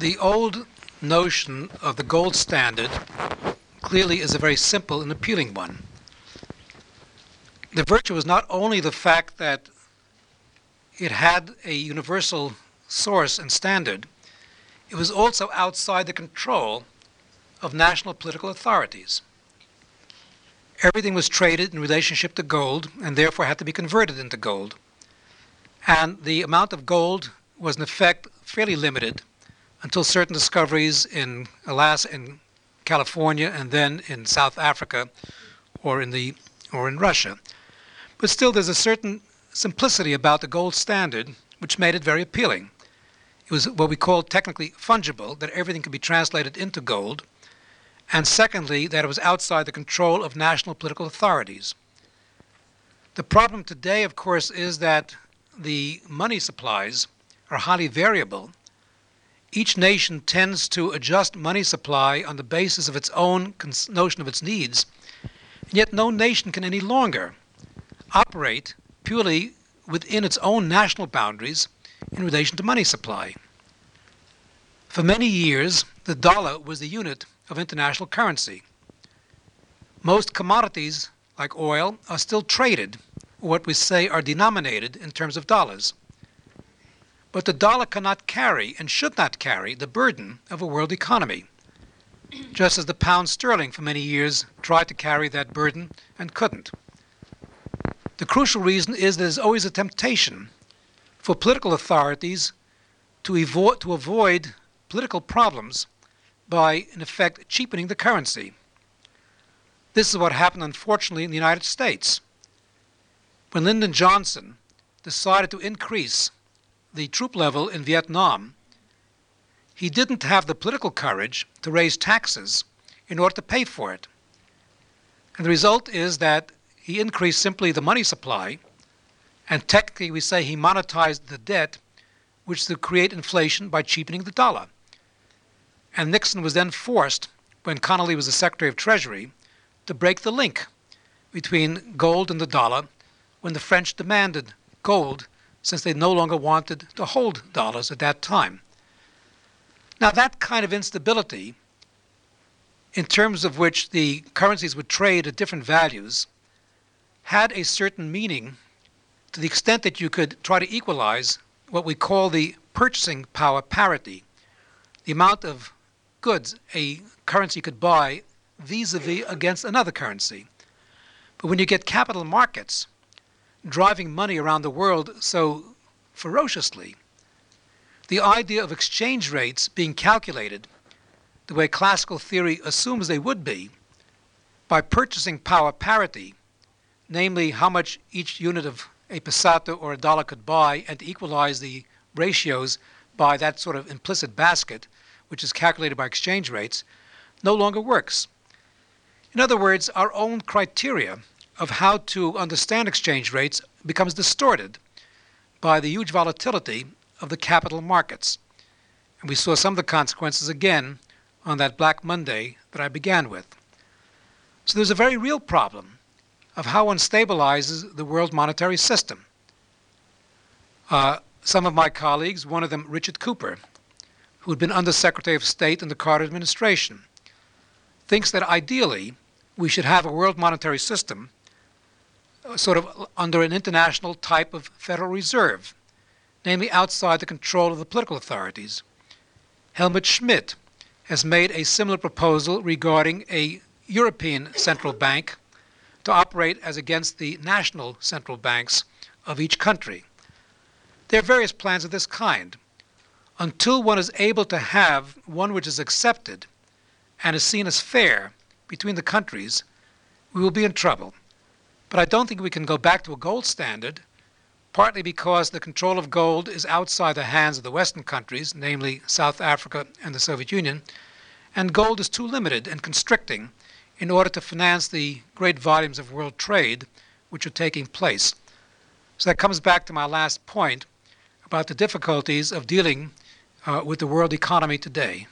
The old notion of the gold standard clearly is a very simple and appealing one. The virtue was not only the fact that it had a universal source and standard, it was also outside the control of national political authorities. Everything was traded in relationship to gold and therefore had to be converted into gold. And the amount of gold was, in effect, fairly limited until certain discoveries in Alaska, in California, and then in South Africa, or in the or in Russia. But still, there's a certain simplicity about the gold standard which made it very appealing. It was what we call technically fungible, that everything could be translated into gold, and secondly, that it was outside the control of national political authorities. The problem today, of course, is that the money supplies are highly variable each nation tends to adjust money supply on the basis of its own notion of its needs, and yet no nation can any longer operate purely within its own national boundaries in relation to money supply. For many years, the dollar was the unit of international currency. Most commodities, like oil, are still traded, or what we say are denominated in terms of dollars. But the dollar cannot carry and should not carry the burden of a world economy, just as the pound sterling for many years tried to carry that burden and couldn't. The crucial reason is there's always a temptation for political authorities to, evo- to avoid political problems by, in effect, cheapening the currency. This is what happened, unfortunately, in the United States. When Lyndon Johnson decided to increase the troop level in Vietnam, he didn't have the political courage to raise taxes in order to pay for it. And the result is that he increased simply the money supply, and technically we say he monetized the debt, which to create inflation by cheapening the dollar. And Nixon was then forced, when Connally was the Secretary of Treasury, to break the link between gold and the dollar when the French demanded gold since they no longer wanted to hold dollars at that time. Now, that kind of instability, in terms of which the currencies would trade at different values, had a certain meaning to the extent that you could try to equalize what we call the purchasing power parity, the amount of goods a currency could buy vis a vis against another currency. But when you get capital markets driving money around the world so ferociously, the idea of exchange rates being calculated the way classical theory assumes they would be by purchasing power parity, namely how much each unit of a peseta or a dollar could buy, and to equalize the ratios by that sort of implicit basket, which is calculated by exchange rates, no longer works. In other words, our own criteria of how to understand exchange rates becomes distorted by the huge volatility of the capital markets. And we saw some of the consequences again on that Black Monday that I began with. So there's a very real problem of how one stabilizes the world monetary system. Uh, some of my colleagues, one of them Richard Cooper, who had been Undersecretary of State in the Carter administration, thinks that ideally we should have a world monetary system sort of under an international type of Federal Reserve, namely outside the control of the political authorities. Helmut Schmidt has made a similar proposal regarding a European central bank to operate as against the national central banks of each country. There are various plans of this kind. Until one is able to have one which is accepted and is seen as fair between the countries, we will be in trouble. But I don't think we can go back to a gold standard, partly because the control of gold is outside the hands of the Western countries, namely South Africa and the Soviet Union, and gold is too limited and constricting in order to finance the great volumes of world trade which are taking place. So that comes back to my last point about the difficulties of dealing uh, with the world economy today.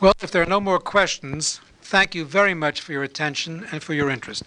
Well, if there are no more questions, thank you very much for your attention and for your interest.